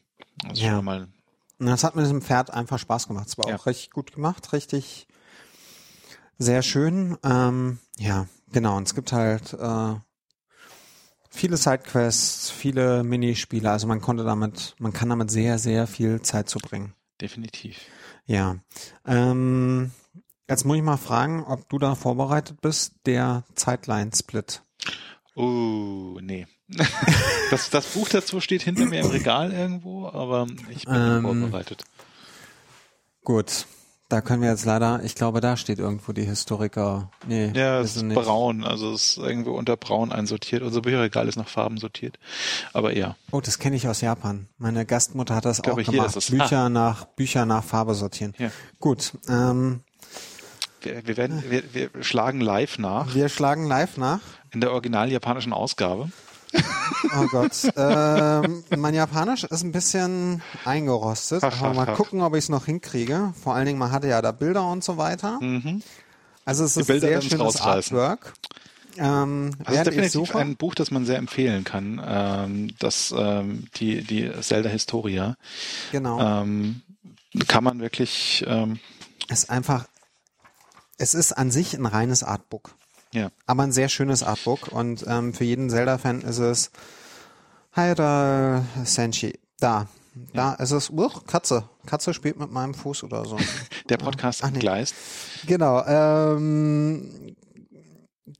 Ist Ja. mal, Und das hat mit diesem Pferd einfach Spaß gemacht. Es war Ja. auch richtig gut gemacht, richtig sehr schön. Ähm, ja, genau. Und es gibt halt äh, viele Sidequests, viele Minispiele. Also man konnte damit, man kann damit sehr, sehr viel Zeit zubringen. definitiv. Ja. Ähm, jetzt muss ich mal fragen, ob du da vorbereitet bist, der Zeitline-Split. Oh, nee. *laughs* das, das Buch dazu steht hinter mir im Regal irgendwo, aber ich bin Ähm, vorbereitet. Gut. Da können wir jetzt leider, ich glaube, da steht irgendwo die Historiker. Nee, Ja, es ist nicht. braun, also es ist irgendwo unter braun einsortiert. Unser Bücherregal ist nach Farben sortiert. Aber ja, Oh, das kenne ich aus Japan. Meine Gastmutter hat das auch gemacht. Bücher nach Bücher nach Farbe sortieren. Ja. Gut, ähm, wir, wir, werden, wir, wir schlagen live nach wir schlagen live nach. in der original japanischen Ausgabe. Oh Gott, *laughs* ähm, mein Japanisch ist ein bisschen eingerostet. Ach, Aber mal ach. gucken, ob ich es noch hinkriege. Vor allen Dingen, man hatte ja da Bilder und so weiter. Mhm. Also es Die ist Bilder sehr schönes. Artwork. Ähm, Das ist definitiv suche, ein Buch, das man sehr empfehlen kann. Ähm, das ähm, die die Zelda Historia genau, ähm, kann man wirklich ähm, ist einfach, es ist an sich ein reines Artbook. ja aber ein sehr schönes Artbook und ähm, für jeden Zelda-Fan ist es Haida Senshi. Da. Da ist es, uch, Katze. Katze spielt mit meinem Fuß oder so. *laughs* der Podcast Ach nee. entgleist. genau. Ähm,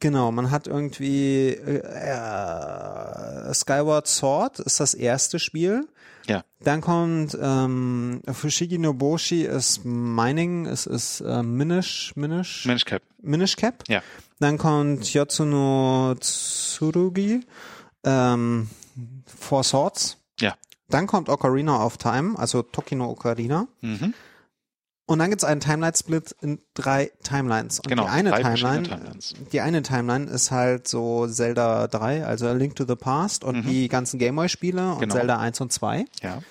genau, man hat irgendwie äh, Skyward Sword ist das erste Spiel. Ja, Dann kommt ähm, Fushigi no Boshi ist Mining, es ist äh, Minish, Minish, Mensch Cap. Minish Cap. Ja, Dann kommt Yotsuno Tsurugi, ähm, Four Swords. ja. Dann kommt Ocarina of Time, also Tokino Ocarina. Mhm. Und dann gibt's einen Timeline-Split in drei Timelines. Und Genau, die eine Timeline, die eine Timeline ist halt so Zelda 3, also A Link to the Past und die ganzen Gameboy-Spiele und Mhm. Genau. Zelda 1 und 2. Ja.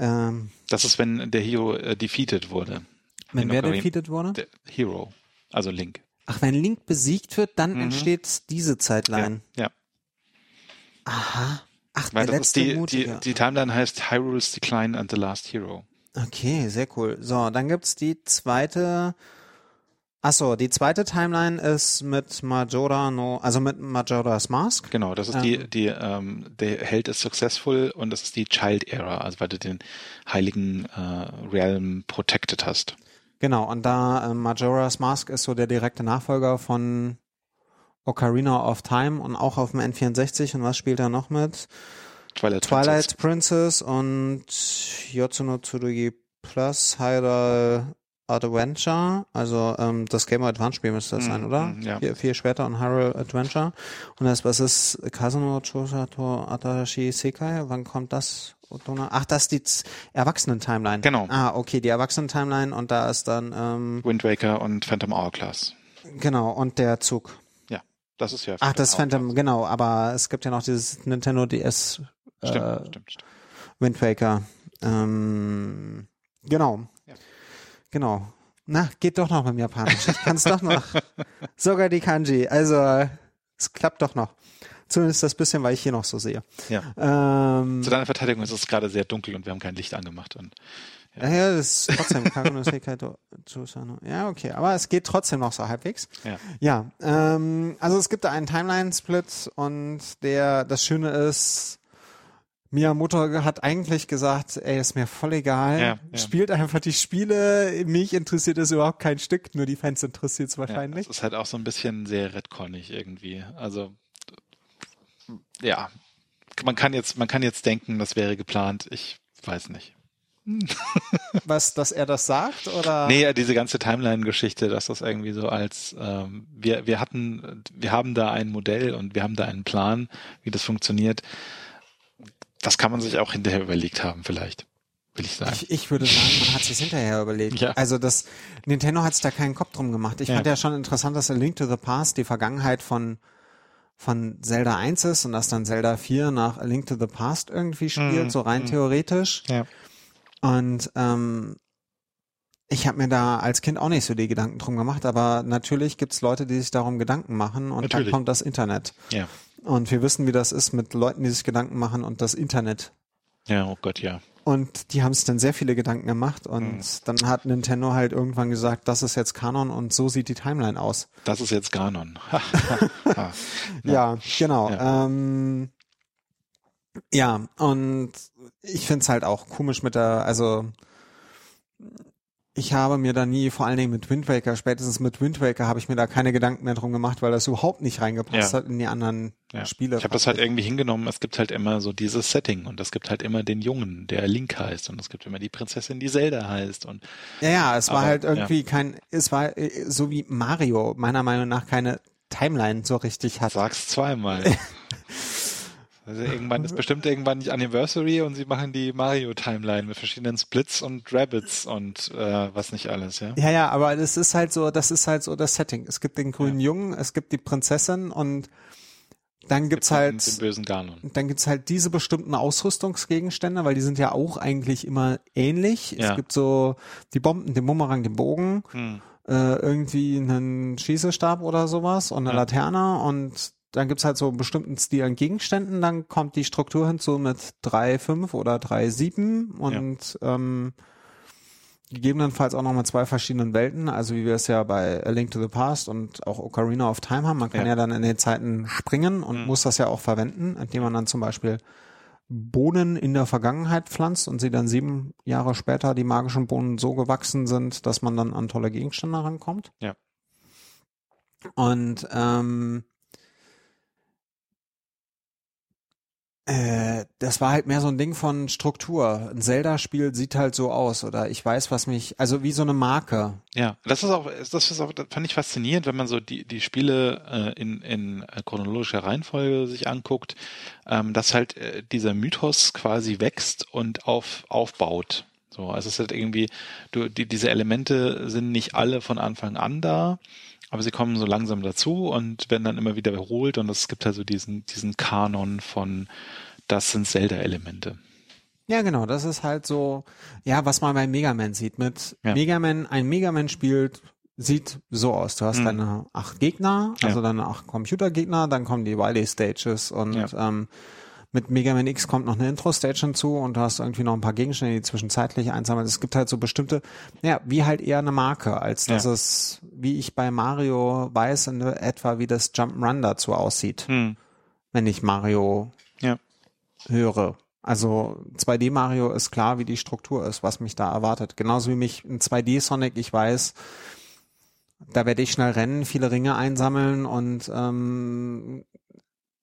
Ähm, Das ist, wenn der Hero äh, defeated wurde. wenn wer Ocarina- defeated wurde? Der Hero, also Link. Ach, wenn Link besiegt wird, dann Mhm. entsteht diese Zeitline. Ja, ja. Aha. Ach, Weil der das ist letzte die, die, Mutige. die Timeline heißt Hyrule's Decline and the Last Hero. Okay, sehr cool. So, dann gibt's die zweite. Achso, die zweite Timeline ist mit Majora no, also mit Majora's Mask. Genau, das ist Ähm. die, die, ähm, der Held ist successful und das ist die Child Era, also weil du den heiligen äh, Realm protected hast. Genau, und da äh, Majora's Mask ist so der direkte Nachfolger von Ocarina of Time und auch auf dem N64. Und was spielt er noch mit? Twilight, Twilight Princess und Yotsuno Tsurugi Plus Hyrule Adventure, also ähm, das Game Boy Advance Spiel müsste das Mhm, sein, oder? mhm, ja. Viel, viel später und Hyrule Adventure. Und das, was ist Kasuno Chosato Atashi Sekai? Wann kommt das? Ach, das ist die Erwachsenen-Timeline. Genau. Ah, okay, die Erwachsenen-Timeline und da ist dann, ähm, Wind Waker und Phantom Hourglass. genau, und der Zug. Ja, das ist ja. Ach, das ist Phantom, Hourglass. genau, aber es gibt ja noch dieses Nintendo DS Stimmt, äh, stimmt, stimmt. Wind Waker. Ähm, genau. Ja. Genau. Na, geht doch noch mit dem Japanisch. Ich kann es doch noch. *laughs* Sogar die Kanji. Also, es klappt doch noch. Zumindest das bisschen, weil ich hier noch so sehe. Ja. Ähm, Zu deiner Verteidigung ist es gerade sehr dunkel und wir haben kein Licht angemacht. Und ja, ja, das ist trotzdem. Ja, okay, aber es geht trotzdem noch so halbwegs. ja, Ja, ähm, also es gibt da einen Timeline-Split und der, das Schöne ist, Miyamoto hat eigentlich gesagt, ey, ist mir voll egal, Ja, ja. spielt einfach die Spiele, mich interessiert es überhaupt kein Stück, nur die Fans interessiert es ja, wahrscheinlich. das ist halt auch so ein bisschen sehr redconnig irgendwie. Also ja, man kann jetzt, man kann jetzt denken, das wäre geplant. Ich weiß nicht. *laughs* Was, dass er das sagt oder? Nee, diese ganze Timeline-Geschichte, dass das irgendwie so als ähm, wir wir hatten wir haben da ein Modell und wir haben da einen Plan, wie das funktioniert. Das kann man sich auch hinterher überlegt haben, vielleicht. Will ich sagen. Ich, ich würde sagen, man hat sich hinterher überlegt. Ja. Also das Nintendo hat sich da keinen Kopf drum gemacht. Ich Ja. fand ja schon interessant, dass A Link to the Past die Vergangenheit von von Zelda 1 ist und dass dann Zelda 4 nach A Link to the Past irgendwie spielt, Mhm, so rein mhm. theoretisch. Ja. Und ähm, ich habe mir da als Kind auch nicht so die Gedanken drum gemacht, aber natürlich gibt's Leute, die sich darum Gedanken machen und dann Natürlich. kommt das Internet. Ja. Und wir wissen, wie das ist mit Leuten, die sich Gedanken machen und das Internet. Ja, oh Gott, ja. Und die haben sich dann sehr viele Gedanken gemacht und Mhm. dann hat Nintendo halt irgendwann gesagt, das ist jetzt Kanon und so sieht die Timeline aus. Das ist jetzt *laughs* ha. Ja, genau. Ja. Ähm, ja, und ich find's halt auch komisch mit der, also ich habe mir da nie, vor allen Dingen mit Wind Waker, spätestens mit Wind Waker habe ich mir da keine Gedanken mehr drum gemacht, weil das überhaupt nicht reingepasst Ja. hat in die anderen Ja. Spiele. Ich habe das halt irgendwie hingenommen, es gibt halt immer so dieses Setting und es gibt halt immer den Jungen, der Link heißt und es gibt immer die Prinzessin, die Zelda heißt und Ja, ja, es war Aber, halt irgendwie kein, es war äh, so wie Mario meiner Meinung nach keine Timeline so richtig hat. sag's zweimal. *laughs* Also irgendwann ist bestimmt irgendwann nicht Anniversary und sie machen die Mario Timeline mit verschiedenen Splits und Rabbits und äh, was nicht alles, ja. Ja, ja, aber das ist halt so, das ist halt so das Setting. Es gibt den grünen Jungen, es gibt die Prinzessin und dann gibt's Den- halt, den bösen Ganon. dann gibt's halt diese bestimmten Ausrüstungsgegenstände, weil die sind ja auch eigentlich immer ähnlich. Ja. Es gibt so die Bomben, den Bumerang, den Bogen, Hm. äh, irgendwie einen Schießestab oder sowas und eine Ja. Laterne und dann gibt's halt so einen bestimmten Stil an Gegenständen, dann kommt die Struktur hinzu mit drei fünf oder drei sieben und ähm, gegebenenfalls auch noch mit zwei verschiedenen Welten, also wie wir es ja bei A Link to the Past und auch Ocarina of Time haben. Man kann ja, Ja. dann in den Zeiten springen und Mhm. muss das ja auch verwenden, indem man dann zum Beispiel Bohnen in der Vergangenheit pflanzt und sie dann sieben Jahre später die magischen Bohnen so gewachsen sind, dass man dann an tolle Gegenstände rankommt. Ja. Und ähm, äh, das war halt mehr so ein Ding von Struktur. Ein Zelda-Spiel sieht halt so aus oder ich weiß, was mich, also wie so eine Marke. Ja, das ist auch, das ist auch, das fand ich faszinierend, wenn man so die, die Spiele äh, in, in chronologischer Reihenfolge sich anguckt, ähm, dass halt äh, dieser Mythos quasi wächst und auf, aufbaut. So, also es ist halt irgendwie, du, die, diese Elemente sind nicht alle von Anfang an da, aber sie kommen so langsam dazu und werden dann immer wieder wiederholt und es gibt halt so diesen, diesen Kanon von, das sind Zelda-Elemente. Ja, genau, das ist halt so, ja, was man bei Mega Man sieht. Mit Ja. Mega Man, ein Mega Man spielt, sieht so aus. Du hast Mhm. deine acht Gegner, also Ja. deine acht Computergegner, dann kommen die Wily Stages und Ja. ähm, mit Mega Man X kommt noch eine Intro-Stage hinzu und du hast irgendwie noch ein paar Gegenstände, die zwischenzeitlich einsammeln. Es gibt halt so bestimmte, ja, wie halt eher eine Marke, als dass Ja. es, wie ich bei Mario weiß in etwa, wie das Jump'n'Run dazu aussieht, Hm. wenn ich Mario Ja. höre. Also 2D Mario ist klar, wie die Struktur ist, was mich da erwartet. Genauso wie mich in 2D Sonic, ich weiß, da werde ich schnell rennen, viele Ringe einsammeln und ähm,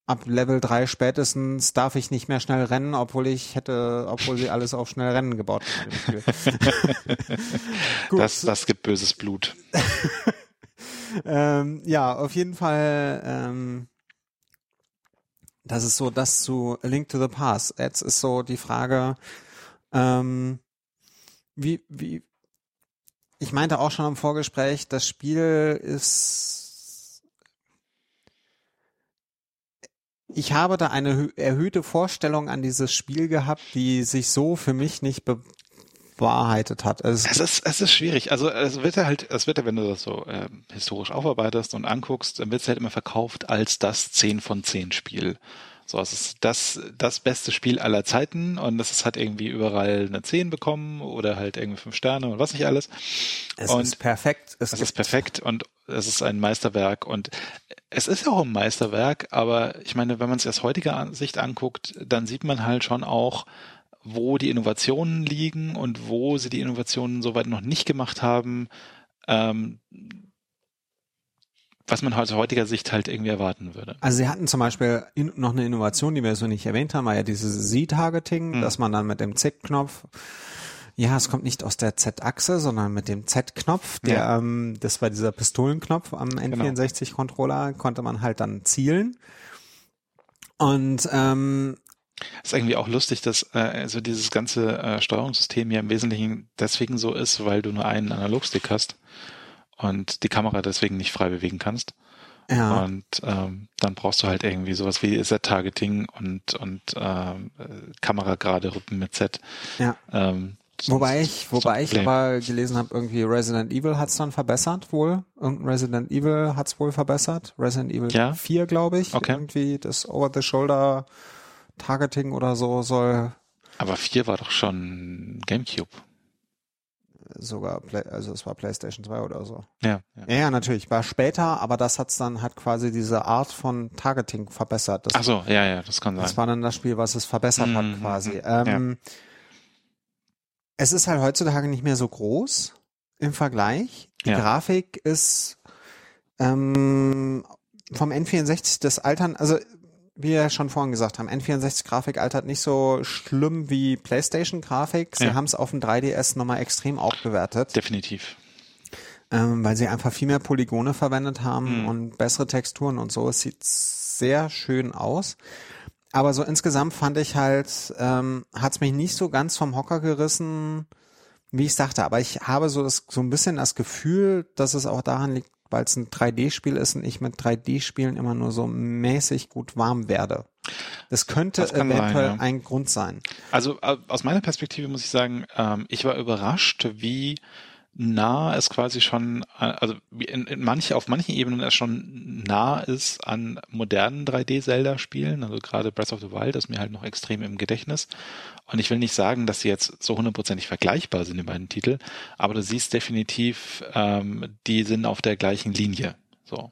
ab Level 3 spätestens darf ich nicht mehr schnell rennen, obwohl ich hätte, obwohl sie alles auf schnell Rennen gebaut haben. *laughs* Das, das gibt böses Blut. *laughs* ähm, ja, auf jeden Fall, ähm, das ist so das zu A Link to the Past. Jetzt ist so die Frage, ähm, wie, wie, ich meinte auch schon im Vorgespräch, das Spiel ist, ich habe da eine hö- erhöhte Vorstellung an dieses Spiel gehabt, die sich so für mich nicht bewahrheitet hat. Also es ist, es ist schwierig. Also es wird ja halt, es wird ja, wenn du das so ähm, historisch aufarbeitest und anguckst, dann wird es halt immer verkauft als das 10 von 10 Spiel. So, es ist das, das beste Spiel aller Zeiten und es hat irgendwie überall eine 10 bekommen oder halt irgendwie 5 Sterne und was nicht alles. es und ist perfekt. Es Es ist perfekt und es ist ein Meisterwerk und es ist ja auch ein Meisterwerk, aber ich meine, wenn man es aus heutiger Sicht anguckt, dann sieht man halt schon auch, wo die Innovationen liegen und wo sie die Innovationen soweit noch nicht gemacht haben, ähm, was man aus heutiger Sicht halt irgendwie erwarten würde. Also sie hatten zum Beispiel in, noch eine Innovation, die wir so nicht erwähnt haben, war ja dieses Z-Targeting, Hm. dass man dann mit dem Z-Knopf Ja, es kommt nicht aus der Z-Achse, sondern mit dem Z-Knopf. Der, ja. ähm, das war dieser Pistolenknopf am N64-Controller, konnte man halt dann zielen. Und ähm, ist irgendwie auch lustig, dass äh, also dieses ganze äh, Steuerungssystem ja im Wesentlichen deswegen so ist, weil du nur einen Analogstick hast und die Kamera deswegen nicht frei bewegen kannst. Ja. Und ähm, dann brauchst du halt irgendwie sowas wie Z-Targeting und und ähm, Kamera gerade rücken mit Z. Ja. Ähm, wobei ich, wobei ich aber gelesen habe, irgendwie Resident Evil hat's dann verbessert wohl. Irgendein Resident Evil hat's wohl verbessert. Resident Evil ja? 4, glaube ich. Okay. Irgendwie das Over-the-Shoulder Targeting oder so soll. Aber 4 war doch schon GameCube. Sogar, Play, also es war PlayStation 2 oder so. Ja, ja. Ja, natürlich. War später, aber das hat's dann hat quasi diese Art von Targeting verbessert. Das, Ach so, ja, ja, das kann sein. Das war dann das Spiel, was es verbessert mhm, hat quasi. Mhm, ähm, ja. Es ist halt heutzutage nicht mehr so groß im Vergleich. Die ja. Grafik ist ähm, vom N64 des Altern, also wie wir schon vorhin gesagt haben, N64-Grafik altert nicht so schlimm wie PlayStation-Grafik. Sie ja. haben es auf dem 3DS nochmal extrem aufgewertet. Definitiv. Ähm, weil sie einfach viel mehr Polygone verwendet haben mhm. und bessere Texturen und so. Es sieht sehr schön aus. Aber so insgesamt fand ich halt, ähm, hat es mich nicht so ganz vom Hocker gerissen, wie ich sagte. Aber ich habe so, das, so ein bisschen das Gefühl, dass es auch daran liegt, weil es ein 3D-Spiel ist und ich mit 3D-Spielen immer nur so mäßig gut warm werde. Das könnte das eventuell sein, ja. ein Grund sein. Also aus meiner Perspektive muss ich sagen, ähm, ich war überrascht, wie nah es quasi schon, äh, also in, in manche, auf manchen Ebenen es schon nah ist an modernen 3D-Zelda-Spielen, also gerade Breath of the Wild ist mir halt noch extrem im Gedächtnis. Und ich will nicht sagen, dass sie jetzt so hundertprozentig vergleichbar sind, die beiden Titel, aber du siehst definitiv, ähm, die sind auf der gleichen Linie. So.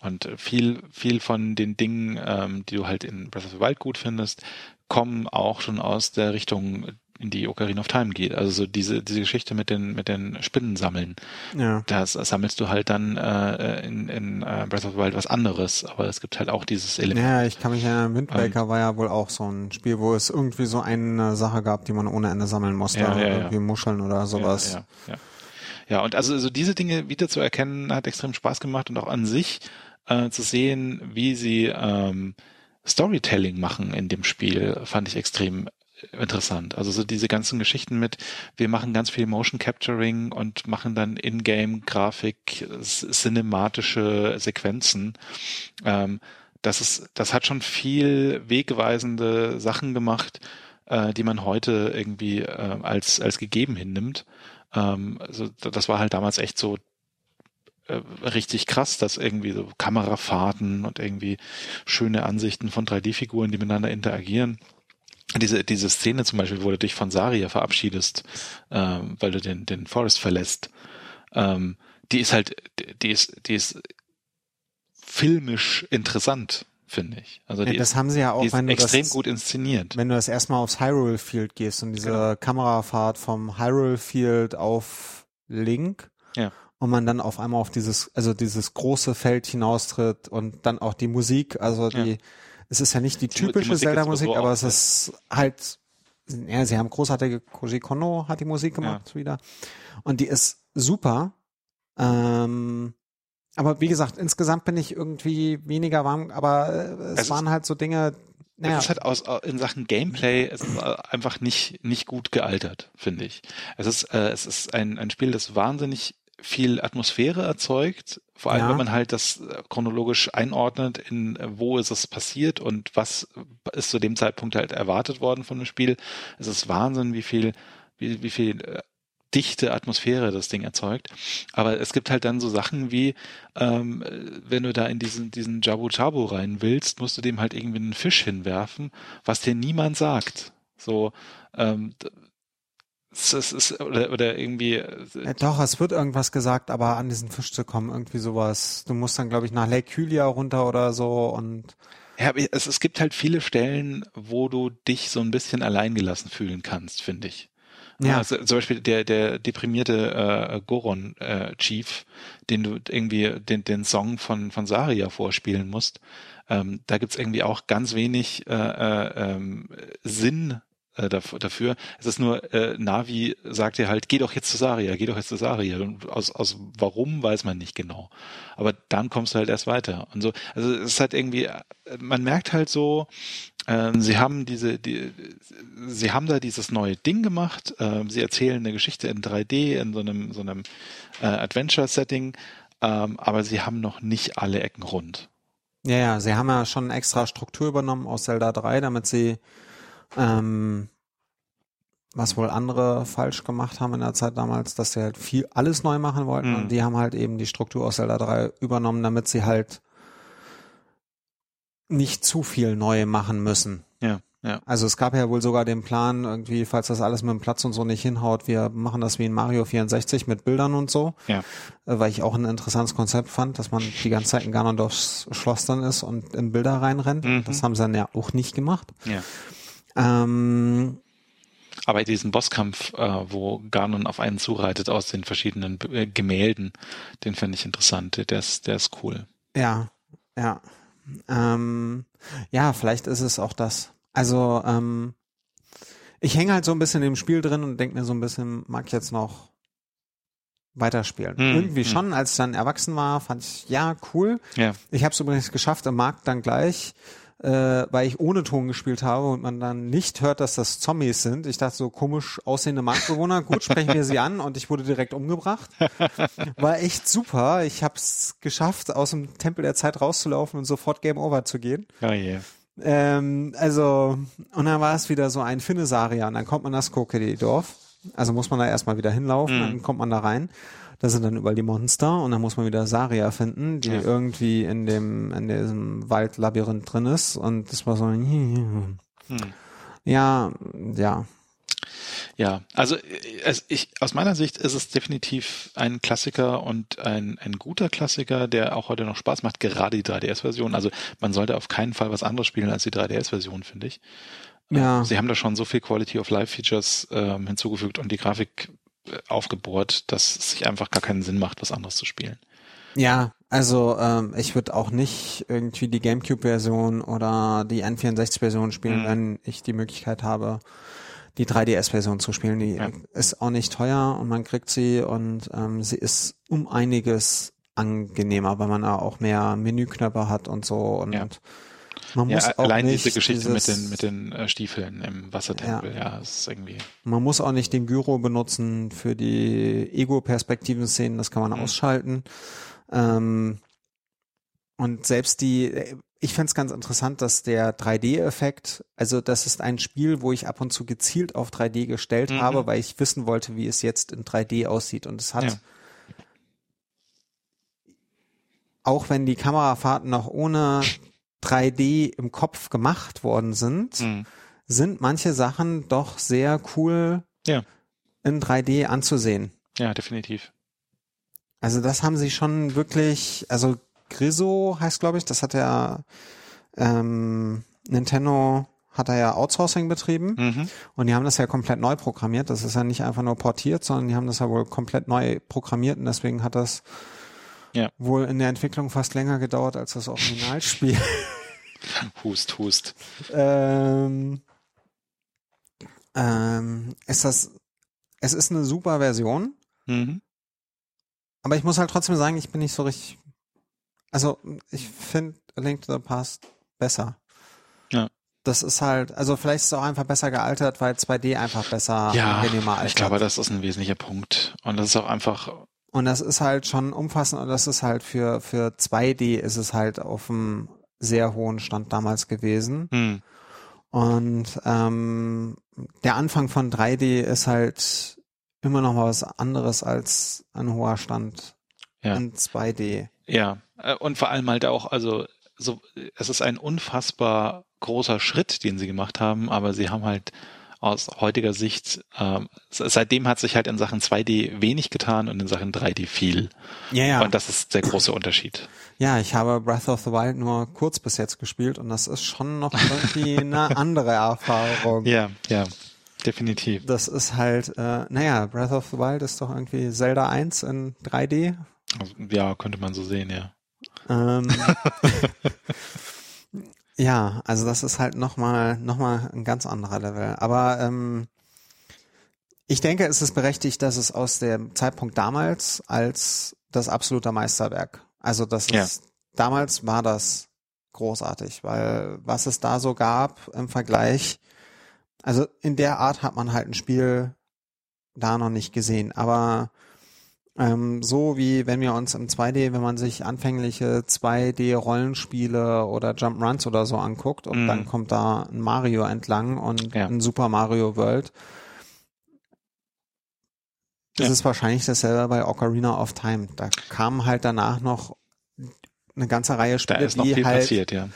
Und viel, viel von den Dingen, ähm, die du halt in Breath of the Wild gut findest, kommen auch schon aus der Richtung in die Ocarina of Time geht. Also so diese diese Geschichte mit den mit den Spinnen sammeln. Ja. Das sammelst du halt dann äh, in, in uh, Breath of the Wild was anderes, aber es gibt halt auch dieses Element. Ja, ich kann mich erinnern, Wind Waker ähm, war ja wohl auch so ein Spiel, wo es irgendwie so eine Sache gab, die man ohne Ende sammeln musste, ja, ja, irgendwie ja. Muscheln oder sowas. Ja, ja, ja. ja und also, also diese Dinge wieder zu erkennen, hat extrem Spaß gemacht und auch an sich äh, zu sehen, wie sie ähm, Storytelling machen in dem Spiel, fand ich extrem interessant. Also so diese ganzen Geschichten mit, wir machen ganz viel Motion Capturing und machen dann In-Game-Grafik, cinematische Sequenzen. Ähm, das ist, das hat schon viel wegweisende Sachen gemacht, äh, die man heute irgendwie äh, als als gegeben hinnimmt. Ähm, also das war halt damals echt so äh, richtig krass, dass irgendwie so Kamerafahrten und irgendwie schöne Ansichten von 3D-Figuren, die miteinander interagieren diese, diese Szene zum Beispiel, wo du dich von Saria verabschiedest, ähm, weil du den, den Forest verlässt, ähm, die ist halt, die ist, die ist filmisch interessant, finde ich. Also die ja, das ist, haben sie ja auch, wenn du extrem das, gut inszeniert. Wenn du das erstmal aufs Hyrule Field gehst und diese genau. Kamerafahrt vom Hyrule Field auf Link ja. und man dann auf einmal auf dieses, also dieses große Feld hinaustritt und dann auch die Musik, also die, ja es ist ja nicht die typische Zelda-Musik, aber es ist halt, ja, sie haben großartige, Koji Kono hat die Musik gemacht ja. wieder. Und die ist super. Ähm, aber wie gesagt, insgesamt bin ich irgendwie weniger warm, aber äh, es, es waren halt so Dinge, naja. Es ist halt aus, in Sachen Gameplay es ist einfach nicht, nicht gut gealtert, finde ich. Es ist, äh, es ist ein, ein Spiel, das wahnsinnig viel Atmosphäre erzeugt, vor allem ja. wenn man halt das äh, chronologisch einordnet, in äh, wo ist es passiert und was ist zu dem Zeitpunkt halt erwartet worden von dem Spiel. Es ist Wahnsinn, wie viel, wie, wie viel äh, dichte Atmosphäre das Ding erzeugt. Aber es gibt halt dann so Sachen wie, ähm, wenn du da in diesen, diesen Jabu Jabu rein willst, musst du dem halt irgendwie einen Fisch hinwerfen, was dir niemand sagt. So, ähm, es ist, oder, oder irgendwie. Äh, ja, doch, es wird irgendwas gesagt, aber an diesen Fisch zu kommen, irgendwie sowas. Du musst dann, glaube ich, nach Lake Hylia runter oder so und. Ja, es, es gibt halt viele Stellen, wo du dich so ein bisschen alleingelassen fühlen kannst, finde ich. Ja. Also, zum Beispiel der, der deprimierte äh, Goron-Chief, äh, den du irgendwie den, den Song von, von Saria vorspielen musst. Ähm, da gibt's irgendwie auch ganz wenig äh, äh, ähm, Sinn äh, dafür. Es ist nur, äh, Navi sagt dir halt, geh doch jetzt zu Saria, geh doch jetzt zu Saria. Und aus, aus warum weiß man nicht genau. Aber dann kommst du halt erst weiter. Und so, also es ist halt irgendwie, man merkt halt so, äh, sie haben diese, die, sie haben da dieses neue Ding gemacht. Äh, sie erzählen eine Geschichte in 3D, in so einem, so einem äh, Adventure-Setting, ähm, aber sie haben noch nicht alle Ecken rund. Ja, ja, sie haben ja schon extra Struktur übernommen aus Zelda 3, damit sie ähm, was wohl andere falsch gemacht haben in der Zeit damals, dass sie halt viel alles neu machen wollten mhm. und die haben halt eben die Struktur aus Zelda 3 übernommen, damit sie halt nicht zu viel neu machen müssen. Ja. Ja. Also es gab ja wohl sogar den Plan, irgendwie, falls das alles mit dem Platz und so nicht hinhaut, wir machen das wie in Mario 64 mit Bildern und so. Ja. Äh, weil ich auch ein interessantes Konzept fand, dass man die ganze Zeit in Ganondorfs Schloss dann ist und in Bilder reinrennt. Mhm. Das haben sie dann ja auch nicht gemacht. Ja. Ähm, aber diesen Bosskampf, äh, wo Ganon auf einen zureitet aus den verschiedenen äh, Gemälden, den finde ich interessant. Der ist, der ist cool. Ja, ja. Ähm, ja, vielleicht ist es auch das. Also, ähm, ich hänge halt so ein bisschen im Spiel drin und denke mir so ein bisschen, mag ich jetzt noch weiterspielen. Hm, Irgendwie hm. schon, als ich dann erwachsen war, fand ich, ja, cool. Ja. Ich habe es übrigens geschafft, im Markt dann gleich, äh, weil ich ohne Ton gespielt habe und man dann nicht hört, dass das Zombies sind. Ich dachte so komisch aussehende Marktbewohner, gut, sprechen wir sie an und ich wurde direkt umgebracht. War echt super. Ich habe es geschafft, aus dem Tempel der Zeit rauszulaufen und sofort Game Over zu gehen. Oh yeah. Ähm, also, und dann war es wieder so ein Finnesaria und dann kommt man das Kokedi-Dorf. Also muss man da erstmal wieder hinlaufen, mhm. dann kommt man da rein. Da sind dann überall die Monster und dann muss man wieder Saria finden, die ja. irgendwie in dem, in diesem Waldlabyrinth drin ist. Und das war so, hm. ja, ja. Ja, also es, ich, aus meiner Sicht ist es definitiv ein Klassiker und ein, ein guter Klassiker, der auch heute noch Spaß macht, gerade die 3DS-Version. Also man sollte auf keinen Fall was anderes spielen als die 3DS-Version, finde ich. Ja. Sie haben da schon so viel Quality of Life Features ähm, hinzugefügt und die Grafik äh, aufgebohrt, dass es sich einfach gar keinen Sinn macht, was anderes zu spielen. Ja, also ähm, ich würde auch nicht irgendwie die GameCube-Version oder die N64-Version spielen, mhm. wenn ich die Möglichkeit habe, die 3DS-Version zu spielen. Die ja. ist auch nicht teuer und man kriegt sie und ähm, sie ist um einiges angenehmer, weil man da auch mehr Menüknöpfe hat und so und ja. Man muss ja, auch allein nicht diese Geschichte mit den mit den äh, Stiefeln im Wassertempel, ja, ja ist irgendwie. Man muss auch nicht den Gyro benutzen für die Ego-Perspektiven-Szenen, das kann man mhm. ausschalten. Ähm, und selbst die, ich fände es ganz interessant, dass der 3D-Effekt, also das ist ein Spiel, wo ich ab und zu gezielt auf 3D gestellt mhm. habe, weil ich wissen wollte, wie es jetzt in 3D aussieht. Und es hat, ja. auch wenn die Kamerafahrten noch ohne 3D im Kopf gemacht worden sind, mhm. sind manche Sachen doch sehr cool ja. in 3D anzusehen. Ja, definitiv. Also das haben sie schon wirklich, also Griso heißt, glaube ich, das hat ja ähm, Nintendo hat er ja Outsourcing betrieben mhm. und die haben das ja komplett neu programmiert. Das ist ja nicht einfach nur portiert, sondern die haben das ja wohl komplett neu programmiert und deswegen hat das ja. wohl in der Entwicklung fast länger gedauert als das Originalspiel. *laughs* hust, hust. ähm, ähm, ist das, es ist eine super Version, mhm. aber ich muss halt trotzdem sagen, ich bin nicht so richtig also ich finde Link to the Past besser. Ja. Das ist halt, also vielleicht ist es auch einfach besser gealtert, weil 2D einfach besser ja, angenehmer altert. Ich glaube, das ist ein wesentlicher Punkt. Und das ist auch einfach. Und das ist halt schon umfassend und das ist halt für, für 2D ist es halt auf einem sehr hohen Stand damals gewesen. Hm. Und ähm, der Anfang von 3D ist halt immer noch was anderes als ein hoher Stand ja. in 2D. Ja, äh, und vor allem halt auch, also so, es ist ein unfassbar großer Schritt, den sie gemacht haben, aber sie haben halt aus heutiger Sicht, ähm, seitdem hat sich halt in Sachen 2D wenig getan und in Sachen 3D viel. Ja, ja. Und das ist der große Unterschied. Ja, ich habe Breath of the Wild nur kurz bis jetzt gespielt und das ist schon noch irgendwie *laughs* eine andere Erfahrung. Ja, ja, definitiv. Das ist halt, äh, naja, Breath of the Wild ist doch irgendwie Zelda 1 in 3D. Also, ja, könnte man so sehen, ja. Ähm, *laughs* Ja, also das ist halt nochmal noch mal ein ganz anderer Level. Aber ähm, ich denke, es ist berechtigt, dass es aus dem Zeitpunkt damals als das absolute Meisterwerk. Also das ist, ja. damals war das großartig, weil was es da so gab im Vergleich, also in der Art hat man halt ein Spiel da noch nicht gesehen, aber ähm, so wie wenn wir uns im 2D, wenn man sich anfängliche 2D-Rollenspiele oder Jump Runs oder so anguckt und mm. dann kommt da ein Mario entlang und ja. ein Super Mario World. Das ja. ist wahrscheinlich dasselbe bei Ocarina of Time. Da kamen halt danach noch eine ganze Reihe Spiele, die halt, passiert, ja.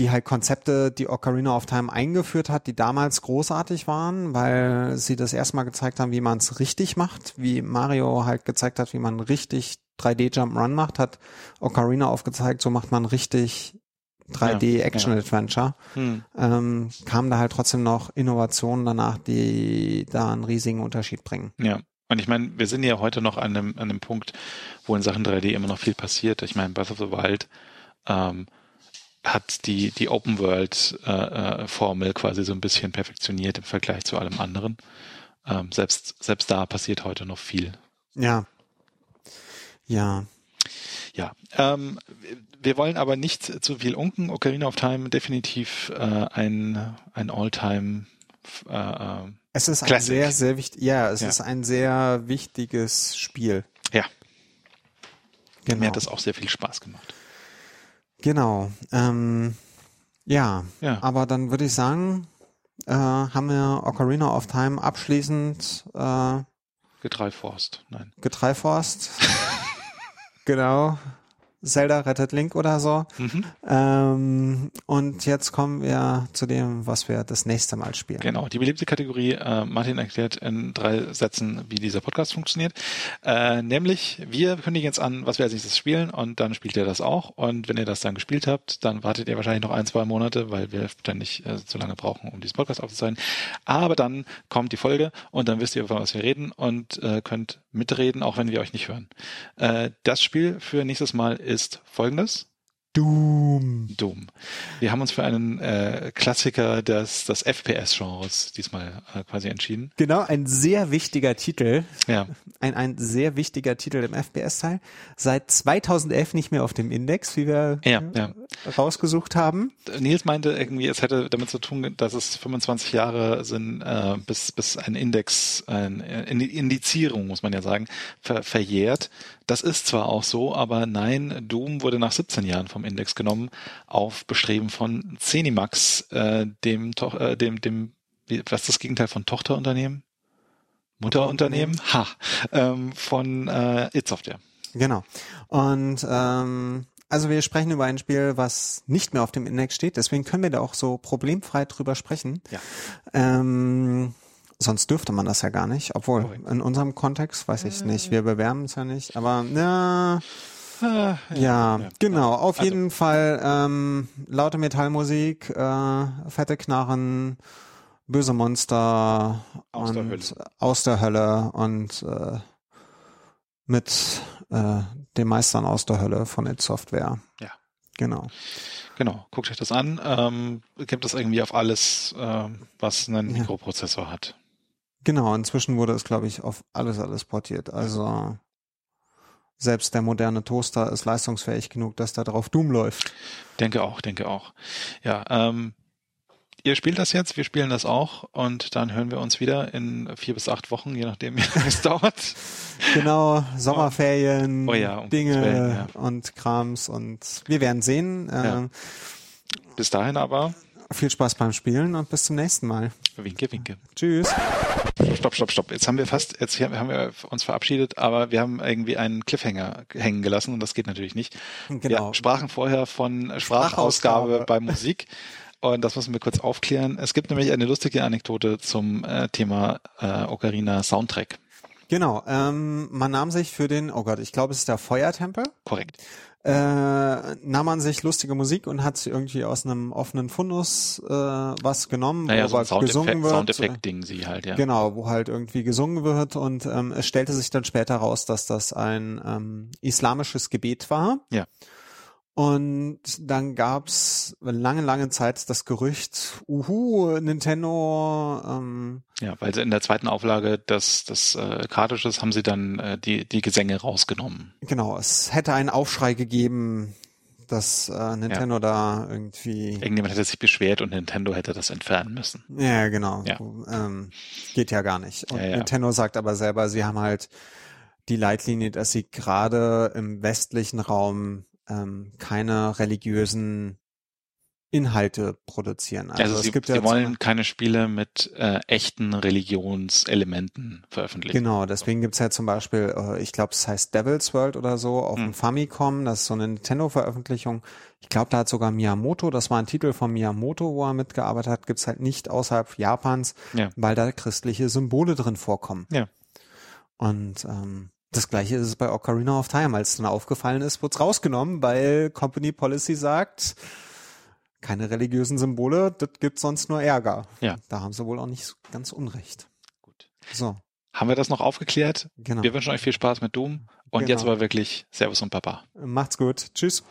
Die halt Konzepte, die Ocarina of Time eingeführt hat, die damals großartig waren, weil sie das erstmal gezeigt haben, wie man es richtig macht, wie Mario halt gezeigt hat, wie man richtig 3D Jump Run macht, hat Ocarina aufgezeigt, so macht man richtig 3D ja, Action Adventure, ja. hm. ähm, kamen da halt trotzdem noch Innovationen danach, die da einen riesigen Unterschied bringen. Ja. Und ich meine, wir sind ja heute noch an einem, an einem Punkt, wo in Sachen 3D immer noch viel passiert. Ich meine, Breath of the Wild ähm, hat die, die Open World äh, äh, Formel quasi so ein bisschen perfektioniert im Vergleich zu allem anderen. Ähm, selbst, selbst da passiert heute noch viel. Ja. Ja. Ja. Ähm, wir wollen aber nicht zu viel unken. Ocarina of Time definitiv äh, ein, ein All-Time äh, äh es ist Classic. ein sehr, sehr wichtig, ja, es ja. ist ein sehr wichtiges Spiel. Ja. Genau. Mir hat das auch sehr viel Spaß gemacht. Genau. Ähm, ja, ja, aber dann würde ich sagen, äh, haben wir Ocarina of Time abschließend äh, Getreiforst, nein. Getreiforst. *laughs* genau. Zelda rettet Link oder so. Mhm. Ähm, und jetzt kommen wir zu dem, was wir das nächste Mal spielen. Genau, die beliebte Kategorie. Äh, Martin erklärt in drei Sätzen, wie dieser Podcast funktioniert. Äh, nämlich, wir kündigen jetzt an, was wir als nächstes spielen und dann spielt ihr das auch. Und wenn ihr das dann gespielt habt, dann wartet ihr wahrscheinlich noch ein, zwei Monate, weil wir ständig äh, zu lange brauchen, um diesen Podcast aufzuzeichnen. Aber dann kommt die Folge und dann wisst ihr, von was wir reden und äh, könnt mitreden, auch wenn wir euch nicht hören. Äh, das Spiel für nächstes Mal ist folgendes. Doom. Doom. Wir haben uns für einen äh, Klassiker des, des FPS-Genres diesmal äh, quasi entschieden. Genau, ein sehr wichtiger Titel. Ja. Ein, ein sehr wichtiger Titel im FPS-Teil. Seit 2011 nicht mehr auf dem Index, wie wir ja, ja. rausgesucht haben. Nils meinte irgendwie, es hätte damit zu tun, dass es 25 Jahre sind, äh, bis, bis ein Index, eine Indizierung, muss man ja sagen, ver verjährt. Das ist zwar auch so, aber nein, Doom wurde nach 17 Jahren vom Index genommen, auf Bestreben von Zenimax, äh, dem, äh, dem, dem, was ist das Gegenteil von Tochterunternehmen? Mutterunternehmen? Ha, ähm, von äh, It Software. Genau. Und ähm, also wir sprechen über ein Spiel, was nicht mehr auf dem Index steht, deswegen können wir da auch so problemfrei drüber sprechen. Ja. Ähm, Sonst dürfte man das ja gar nicht, obwohl Correct. in unserem Kontext weiß ich nicht. Wir bewerben es ja nicht, aber ja, ja, ja, ja genau. Auf also. jeden Fall ähm, laute Metallmusik, äh, fette Knarren, böse Monster aus und der Hölle. aus der Hölle und äh, mit äh, den Meistern aus der Hölle von It Software. Ja. Genau. Genau, guckt euch das an. Ähm, gibt es irgendwie auf alles, äh, was einen Mikroprozessor hat. Genau, inzwischen wurde es, glaube ich, auf alles, alles portiert. Also selbst der moderne Toaster ist leistungsfähig genug, dass da drauf Doom läuft. Denke auch, denke auch. Ja, ähm, ihr spielt das jetzt, wir spielen das auch und dann hören wir uns wieder in vier bis acht Wochen, je nachdem, *laughs* wie lange es dauert. Genau, Sommerferien, oh ja, um Dinge Wellen, ja. und Krams und wir werden sehen. Ja. Ähm, bis dahin aber. Viel Spaß beim Spielen und bis zum nächsten Mal. Winke, winke. Tschüss. Stopp, stopp, stopp. Jetzt haben wir fast, jetzt haben wir uns verabschiedet, aber wir haben irgendwie einen Cliffhanger hängen gelassen und das geht natürlich nicht. Genau. Wir sprachen vorher von Sprachausgabe bei Musik. Und das müssen wir kurz aufklären. Es gibt nämlich eine lustige Anekdote zum äh, Thema äh, Ocarina Soundtrack. Genau, ähm, man nahm sich für den, oh Gott, ich glaube, es ist der Feuertempel. Korrekt äh, nahm man sich lustige Musik und hat irgendwie aus einem offenen Fundus äh, was genommen, naja, wo so gesungen wird. Soundeffekt-Ding sie halt, ja. Genau, wo halt irgendwie gesungen wird und ähm, es stellte sich dann später raus, dass das ein ähm, islamisches Gebet war. Ja. Und dann gab's lange, lange Zeit das Gerücht, uhu, Nintendo. Ähm, ja, weil sie in der zweiten Auflage des, des äh, Cartridges haben sie dann äh, die, die Gesänge rausgenommen. Genau, es hätte einen Aufschrei gegeben, dass äh, Nintendo ja. da irgendwie. Irgendjemand hätte sich beschwert und Nintendo hätte das entfernen müssen. Ja, genau. Ja. Ähm, geht ja gar nicht. Und ja, Nintendo sagt aber selber, sie haben halt die Leitlinie, dass sie gerade im westlichen Raum ähm, keine religiösen Inhalte produzieren. Also, also sie, es gibt sie ja wollen keine Spiele mit äh, echten Religionselementen veröffentlichen. Genau, deswegen gibt's ja zum Beispiel, äh, ich glaube, es heißt Devil's World oder so auf hm. dem Famicom, das ist so eine Nintendo-Veröffentlichung. Ich glaube, da hat sogar Miyamoto, das war ein Titel von Miyamoto, wo er mitgearbeitet hat, gibt's halt nicht außerhalb Japans, ja. weil da christliche Symbole drin vorkommen. Ja. Und ähm, das gleiche ist es bei Ocarina of Time. Als es dann aufgefallen ist, wurde es rausgenommen, weil Company Policy sagt, keine religiösen Symbole, das gibt sonst nur Ärger. Ja. Da haben sie wohl auch nicht ganz unrecht. Gut. So. Haben wir das noch aufgeklärt? Genau. Wir wünschen euch viel Spaß mit Doom und genau. jetzt aber wirklich Servus und Papa. Macht's gut. Tschüss.